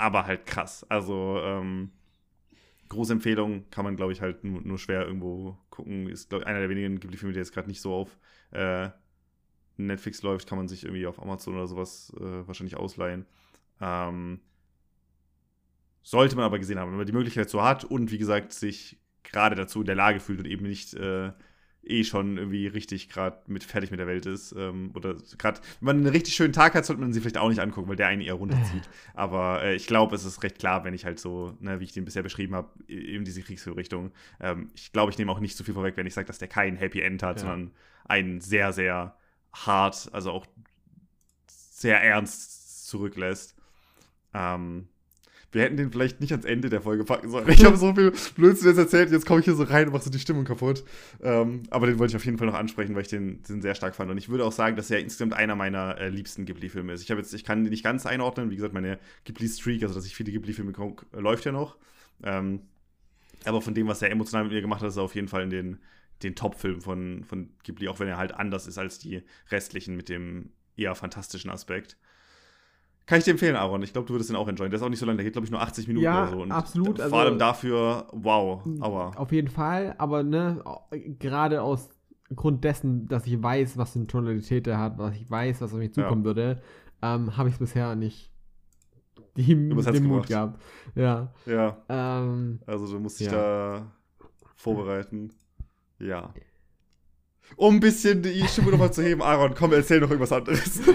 aber halt krass. Also, ähm, große Empfehlung, kann man, glaube ich, halt nur, nur schwer irgendwo gucken. Ist, glaube ich, einer der wenigen Ghibli-Filme, der jetzt gerade nicht so auf äh, Netflix läuft, kann man sich irgendwie auf Amazon oder sowas äh, wahrscheinlich ausleihen. Ähm, sollte man aber gesehen haben, wenn man die Möglichkeit so hat und wie gesagt, sich gerade dazu in der Lage fühlt und eben nicht äh, eh schon irgendwie richtig gerade mit fertig mit der Welt ist. Ähm, oder gerade, wenn man einen richtig schönen Tag hat, sollte man sie vielleicht auch nicht angucken, weil der einen eher runterzieht. Aber äh, ich glaube, es ist recht klar, wenn ich halt so, ne, wie ich den bisher beschrieben habe, in diese Kriegsführrichtung. Ähm, ich glaube, ich nehme auch nicht zu viel vorweg, wenn ich sage, dass der kein Happy End hat, Ja. sondern einen sehr, sehr hart, also auch sehr ernst zurücklässt. Ähm, wir hätten den vielleicht nicht ans Ende der Folge packen sollen. Ich habe so viel Blödsinn jetzt erzählt, jetzt komme ich hier so rein und mache so die Stimmung kaputt. Ähm, aber den wollte ich auf jeden Fall noch ansprechen, weil ich den, den sehr stark fand. Und ich würde auch sagen, dass er insgesamt einer meiner äh, liebsten Ghibli-Filme ist. Ich, jetzt, ich kann den nicht ganz einordnen. Wie gesagt, meine Ghibli-Streak, also dass ich viele Ghibli-Filme gucke, äh, läuft ja noch. Ähm, aber von dem, was er emotional mit mir gemacht hat, ist er auf jeden Fall in den, den Top-Film von, von Ghibli, auch wenn er halt anders ist als die restlichen mit dem eher fantastischen Aspekt. Kann ich dir empfehlen, Aaron. Ich glaube, du würdest den auch enjoyen. Der ist auch nicht so lang, der geht, glaube ich, nur 80 Minuten Ja, oder so. Und absolut, Vor also- allem dafür, wow, aber. Auf jeden Fall, aber ne, gerade aus Grund dessen, dass ich weiß, was für eine Tonalität er hat, was ich weiß, was auf mich zukommen würde, ähm, habe ich es bisher nicht die, den Mut gebracht. gehabt. Ja. Ja, Ähm, also du musst dich Ja. da vorbereiten. Ja. Um ein bisschen die Stimme nochmal zu heben, Aaron, komm, erzähl noch irgendwas anderes.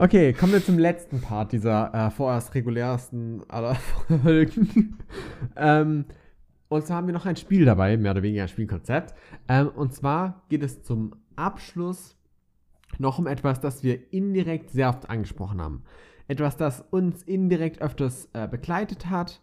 okay, kommen wir zum letzten Part dieser äh, vorerst regulärsten aller Folgen. ähm, Und zwar haben wir noch ein Spiel dabei, mehr oder weniger ein Spielkonzept. Ähm, und zwar geht es zum Abschluss noch um etwas, das wir indirekt sehr oft angesprochen haben. Etwas, das uns indirekt öfters äh, begleitet hat,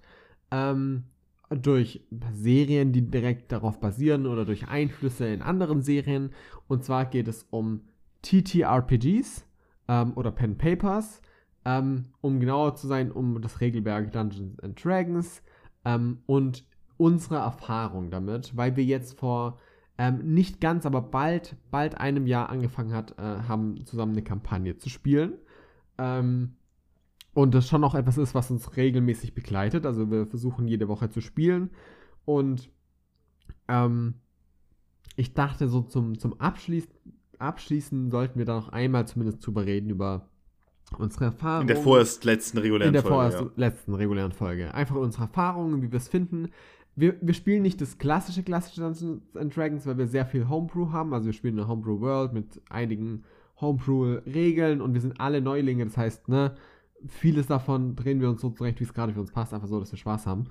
ähm, durch Serien, die direkt darauf basieren oder durch Einflüsse in anderen Serien. Und zwar geht es um TTRPGs ähm, oder Pen Papers, ähm, um genauer zu sein, um das Regelwerk Dungeons and Dragons ähm, und unsere Erfahrung damit, weil wir jetzt vor ähm, nicht ganz, aber bald, bald einem Jahr angefangen hat, äh, haben zusammen eine Kampagne zu spielen. Ähm, und das schon auch etwas ist, was uns regelmäßig begleitet. Also wir versuchen jede Woche zu spielen. Und ähm, ich dachte so zum, zum Abschließen, Abschließen sollten wir da noch einmal zumindest drüber reden, über unsere Erfahrungen. In der vorerst letzten regulären Folge. In der Folge, vorerst ja. letzten regulären Folge. Einfach unsere Erfahrungen, wie wir es finden. Wir, wir spielen nicht das klassische, klassische Dungeons and Dragons, weil wir sehr viel Homebrew haben. Also wir spielen eine Homebrew World mit einigen Homebrew-Regeln und wir sind alle Neulinge. Das heißt, ne, vieles davon drehen wir uns so zurecht, wie es gerade für uns passt. Einfach so, dass wir Spaß haben.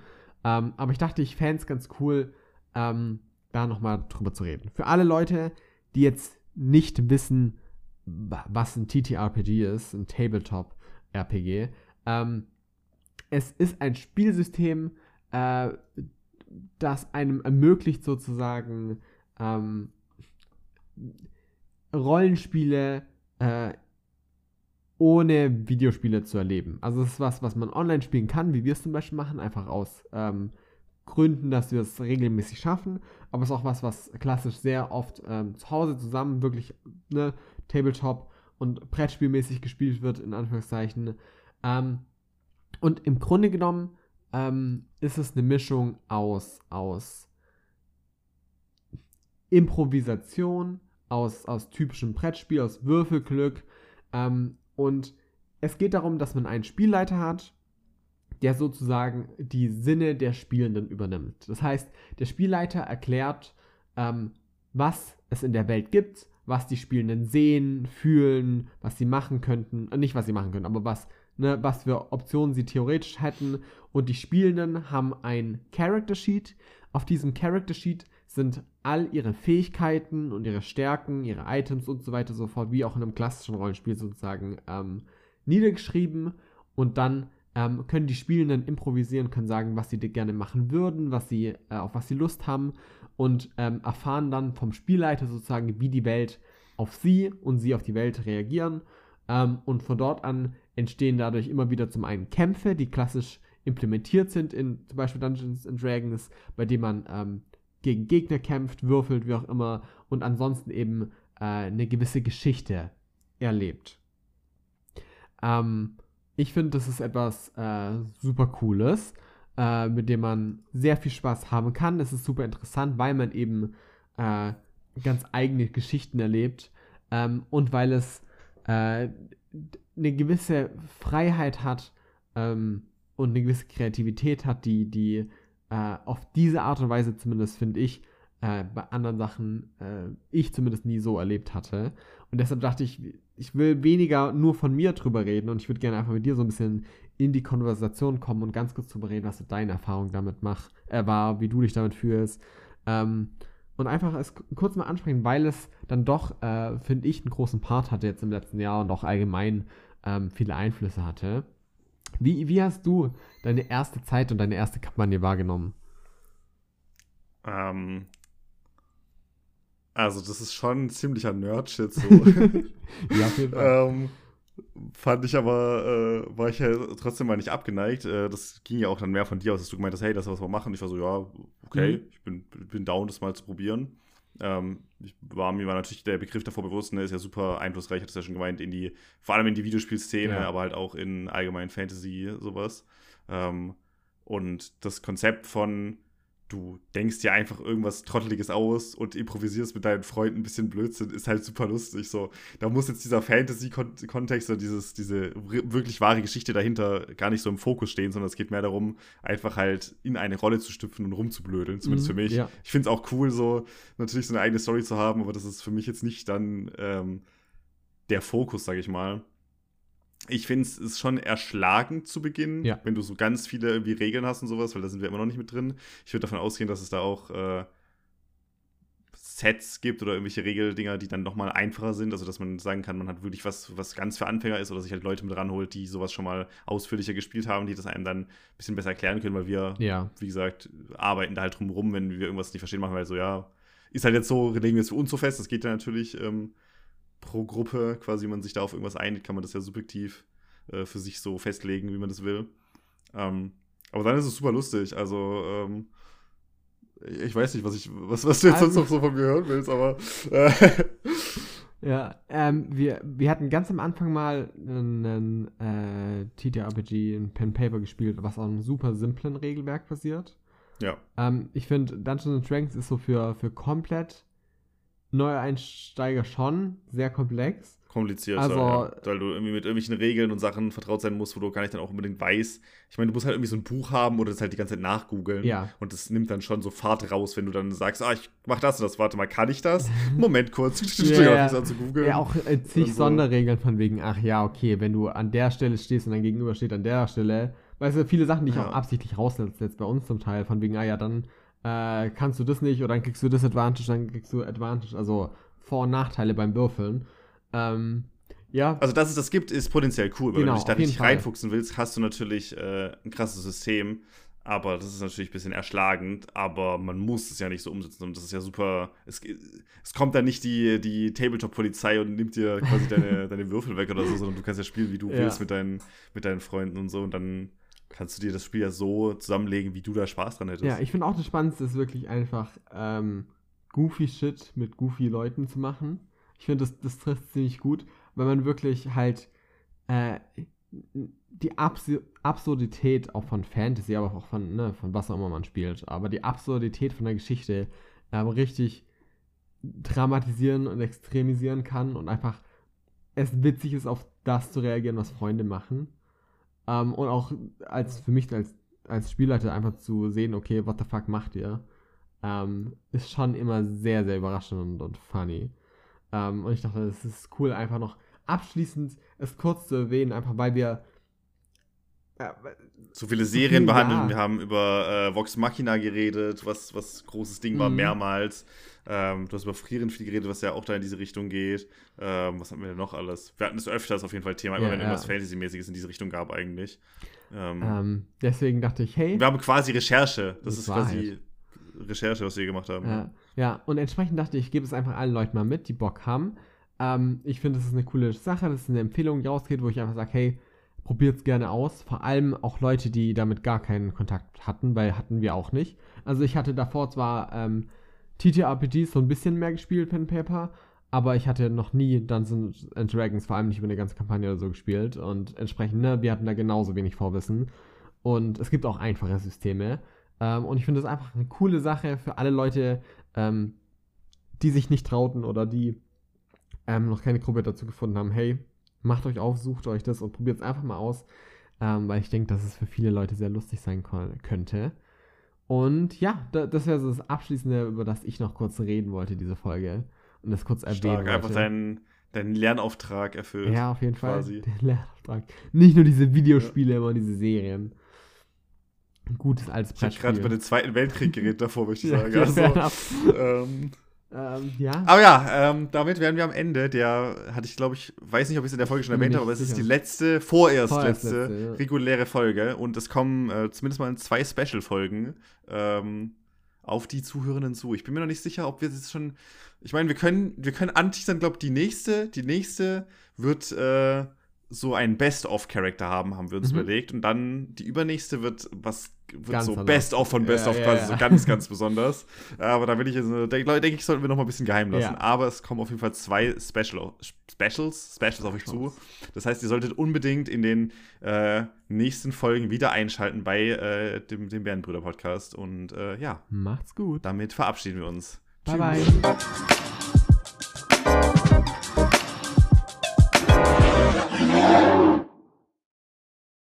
Ähm, aber ich dachte, ich fände es ganz cool, ähm, da nochmal drüber zu reden. Für alle Leute, die jetzt nicht wissen, was ein TTRPG ist, ein Tabletop-RPG, ähm, es ist ein Spielsystem, äh, das einem ermöglicht sozusagen ähm, Rollenspiele äh, ohne Videospiele zu erleben. Also es ist was, was man online spielen kann, wie wir es zum Beispiel machen, einfach aus ähm, Gründen, dass wir es regelmäßig schaffen. Aber es ist auch was, was klassisch sehr oft ähm, zu Hause zusammen wirklich ne, Tabletop und Brettspielmäßig gespielt wird, in Anführungszeichen. Ähm, und im Grunde genommen ähm, ist es eine Mischung aus, aus Improvisation, aus, aus typischem Brettspiel, aus Würfelglück. Ähm, und es geht darum, dass man einen Spielleiter hat, der sozusagen die Sinne der Spielenden übernimmt. Das heißt, der Spielleiter erklärt, ähm, was es in der Welt gibt, was die Spielenden sehen, fühlen, was sie machen könnten, äh, nicht was sie machen können, aber was ne, was für Optionen sie theoretisch hätten. Und die Spielenden haben ein Character Sheet. Auf diesem Character Sheet sind all ihre Fähigkeiten und ihre Stärken, ihre Items und so weiter so fort, wie auch in einem klassischen Rollenspiel sozusagen, ähm, niedergeschrieben. Und dann ähm, können die Spielenden improvisieren, können sagen, was sie gerne machen würden, was sie, äh, auf was sie Lust haben und ähm, erfahren dann vom Spielleiter sozusagen, wie die Welt auf sie und sie auf die Welt reagieren. Ähm, und von dort an entstehen dadurch immer wieder zum einen Kämpfe, die klassisch implementiert sind in zum Beispiel Dungeons and Dragons, bei denen man ähm, gegen Gegner kämpft, würfelt, wie auch immer, und ansonsten eben äh, eine gewisse Geschichte erlebt. Ähm, ich finde, das ist etwas äh, super Cooles, äh, mit dem man sehr viel Spaß haben kann. Es ist super interessant, weil man eben äh, ganz eigene Geschichten erlebt ähm, und weil es äh, eine gewisse Freiheit hat ähm, und eine gewisse Kreativität hat, die, die äh, auf diese Art und Weise zumindest, finde ich, äh, bei anderen Sachen ich zumindest nie so erlebt hatte. Und deshalb dachte ich, ich will weniger nur von mir drüber reden und ich würde gerne einfach mit dir so ein bisschen in die Konversation kommen und ganz kurz drüber reden, was deine Erfahrung damit mach, äh, war, wie du dich damit fühlst. Ähm, und einfach es kurz mal ansprechen, weil es dann doch, äh, finde ich, einen großen Part hatte jetzt im letzten Jahr und auch allgemein ähm, viele Einflüsse hatte. Wie, wie hast du deine erste Zeit und deine erste Kampagne wahrgenommen? Ähm, also, das ist schon ein ziemlicher Nerd-Shit so. ja, auf jeden Fall. ähm, fand ich aber, äh, war ich ja trotzdem mal nicht abgeneigt. Äh, das ging ja auch dann mehr von dir aus, dass du gemeint hast, hey, das was wir machen. Ich war so, ja, okay, mhm. ich bin, bin down, das mal zu probieren. Ähm, ich war mir war natürlich der Begriff davor bewusst, ne, ist ja super einflussreich, hat es ja schon gemeint, in die, vor allem in die Videospielszene, ja. aber halt auch in allgemein Fantasy, sowas. Ähm, und das Konzept von, du denkst dir einfach irgendwas Trotteliges aus und improvisierst mit deinen Freunden ein bisschen Blödsinn, ist halt super lustig. So, da muss jetzt dieser Fantasy-Kontext oder dieses, diese wirklich wahre Geschichte dahinter gar nicht so im Fokus stehen, sondern es geht mehr darum, einfach halt in eine Rolle zu stüpfen und rumzublödeln, zumindest mhm, für mich. Ja. Ich finde es auch cool, so natürlich so eine eigene Story zu haben, aber das ist für mich jetzt nicht dann ähm, der Fokus, sag ich mal. Ich finde es ist schon erschlagend zu Beginn, Ja. wenn du so ganz viele irgendwie Regeln hast und sowas, weil da sind wir immer noch nicht mit drin. Ich würde davon ausgehen, dass es da auch äh, Sets gibt oder irgendwelche Regeldinger, die dann nochmal einfacher sind. Also, dass man sagen kann, man hat wirklich was, was ganz für Anfänger ist oder sich halt Leute mit ranholt, die sowas schon mal ausführlicher gespielt haben, die das einem dann ein bisschen besser erklären können, weil wir, Ja. wie gesagt, arbeiten da halt drum rum, wenn wir irgendwas nicht verstehen, machen wir halt so, ja, ist halt jetzt so, legen wir es für uns so fest. Das geht ja natürlich ähm, pro Gruppe, quasi, wenn man sich da auf irgendwas einigt, kann man das ja subjektiv äh, für sich so festlegen, wie man das will. Ähm, aber dann ist es super lustig. Also, ähm, ich weiß nicht, was ich, was, was du jetzt Also- sonst noch so von mir hören willst, aber äh, Ja, ähm, wir, wir hatten ganz am Anfang mal einen äh, TTRPG, ein Pen Paper gespielt, was auf einem super simplen Regelwerk basiert. ja. Ähm, ich finde, Dungeons and Dragons ist so für, für komplett neue Einsteiger schon sehr komplex. kompliziert, Also- ja, weil du irgendwie mit irgendwelchen Regeln und Sachen vertraut sein musst, wo du gar nicht dann auch unbedingt weißt. Ich meine, du musst halt irgendwie so ein Buch haben oder das halt die ganze Zeit nachgoogeln. Ja. Und das nimmt dann schon so Fahrt raus, wenn du dann sagst, ah, ich mach das und das, warte mal, kann ich das? Moment kurz, ich Ja, ja. zu googeln. Ja, auch äh, zig so. Sonderregeln von wegen, ach ja, okay, wenn du an der Stelle stehst und dein Gegenüber steht an der Stelle. Weißt du, viele Sachen, die ich Ja. auch absichtlich raussetze, jetzt bei uns zum Teil, von wegen, ah ja, dann äh, kannst du das nicht oder dann kriegst du Disadvantage, dann kriegst du Advantage, also Vor- und Nachteile beim Würfeln. Ähm, ja, Also, dass es das gibt, ist potenziell cool, weil Genau, wenn du dich da richtig Fall. reinfuchsen willst, hast du natürlich äh, ein krasses System. Aber das ist natürlich ein bisschen erschlagend, aber man muss es ja nicht so umsetzen. Und das ist ja super. Es, es kommt dann nicht die, die Tabletop-Polizei und nimmt dir quasi deine, deine Würfel weg oder so, sondern du kannst ja spielen, wie du Ja. willst mit deinen, mit deinen Freunden und so. Und dann kannst du dir das Spiel ja so zusammenlegen, wie du da Spaß dran hättest. ja, ich finde auch das Spannendste ist wirklich einfach ähm, goofy Shit mit goofy Leuten zu machen. Ich finde, das, das trifft ziemlich gut, weil man wirklich halt äh, die Abs Absurdität auch von Fantasy, aber auch von, ne, von was auch immer man spielt, aber die Absurdität von der Geschichte ähm, richtig dramatisieren und extremisieren kann und einfach es witzig ist, auf das zu reagieren, was Freunde machen. Ähm, und auch als für mich als, als Spielleiter einfach zu sehen, okay, what the fuck macht ihr? Ähm, ist schon immer sehr, sehr überraschend und, und funny. Ähm, und ich dachte, es ist cool, einfach noch abschließend es kurz zu erwähnen, einfach weil wir. Äh, so viele Serien viel, behandelt. ja. Wir haben über äh, Vox Machina geredet, was, was großes Ding war, Mhm. mehrmals. Ähm, du hast über Frieren viel geredet, was ja auch da in diese Richtung geht. Ähm, was hatten wir denn noch alles? Wir hatten es öfters auf jeden Fall Thema, immer Ja, wenn ja. irgendwas Fantasy-mäßiges in diese Richtung gab eigentlich. Ähm, ähm, deswegen dachte ich, hey. wir haben quasi Recherche. Das, Das ist quasi Recherche, was wir gemacht haben. Ja, ja, und entsprechend dachte ich, ich gebe es einfach allen Leuten mal mit, die Bock haben. Ähm, ich finde, das ist eine coole Sache, das ist eine Empfehlung, die rausgeht, wo ich einfach sage, hey, probiert es gerne aus. Vor allem auch Leute, die damit gar keinen Kontakt hatten, weil hatten wir auch nicht. Also ich hatte davor zwar ähm, TTRPGs so ein bisschen mehr gespielt, Pen Paper, aber ich hatte noch nie Dungeons and Dragons, vor allem nicht über eine ganze Kampagne oder so gespielt. Und entsprechend, ne, wir hatten da genauso wenig Vorwissen. Und es gibt auch einfache Systeme. Ähm, und ich finde das einfach eine coole Sache für alle Leute, ähm, die sich nicht trauten oder die ähm, noch keine Gruppe dazu gefunden haben. Hey, macht euch auf, sucht euch das und probiert es einfach mal aus, ähm, weil ich denke, dass es für viele Leute sehr lustig sein könnte. Und ja, da, das wäre so das Abschließende, über das ich noch kurz reden wollte, diese Folge. Und das kurz erwähnen Stark, wollte. einfach deinen dein Lernauftrag erfüllt. Ja, auf jeden Fall. Der Lernauftrag. Nicht nur diese Videospiele, immer diese Serien. Ein gutes altes Ich habe gerade über den Zweiten Weltkrieg geredet davor, möchte ich Ja, sagen. ja, Also, enough. ähm, ähm, ja. Aber ja, ähm, damit wären wir am Ende. Der hatte ich, glaube ich, weiß nicht, ob ich es in der Folge schon erwähnt habe, aber es ist die letzte, vorerst, Vorerst letzte, letzte, ja. reguläre Folge. Und es kommen äh, zumindest mal zwei Special-Folgen ähm, auf die Zuhörenden zu. Ich bin mir noch nicht sicher, ob wir jetzt schon. Ich meine, wir können, wir können anteasern, glaube die nächste, die nächste wird äh, so einen Best-of-Charakter haben, haben wir uns Mhm. überlegt. Und dann die übernächste wird was so anders. Best-of von Ja, Best-of ja, quasi, ja. so ganz, ganz besonders. Aber da will ich jetzt, äh, denke denk ich, sollten wir noch mal ein bisschen geheim lassen. Ja. Aber es kommen auf jeden Fall zwei Special, Specials, Specials auf euch zu. Das heißt, ihr solltet unbedingt in den äh, nächsten Folgen wieder einschalten bei äh, dem, dem Bärenbrüder-Podcast. Und äh, ja, Macht's gut. damit verabschieden wir uns. Bye, Tschüss. bye.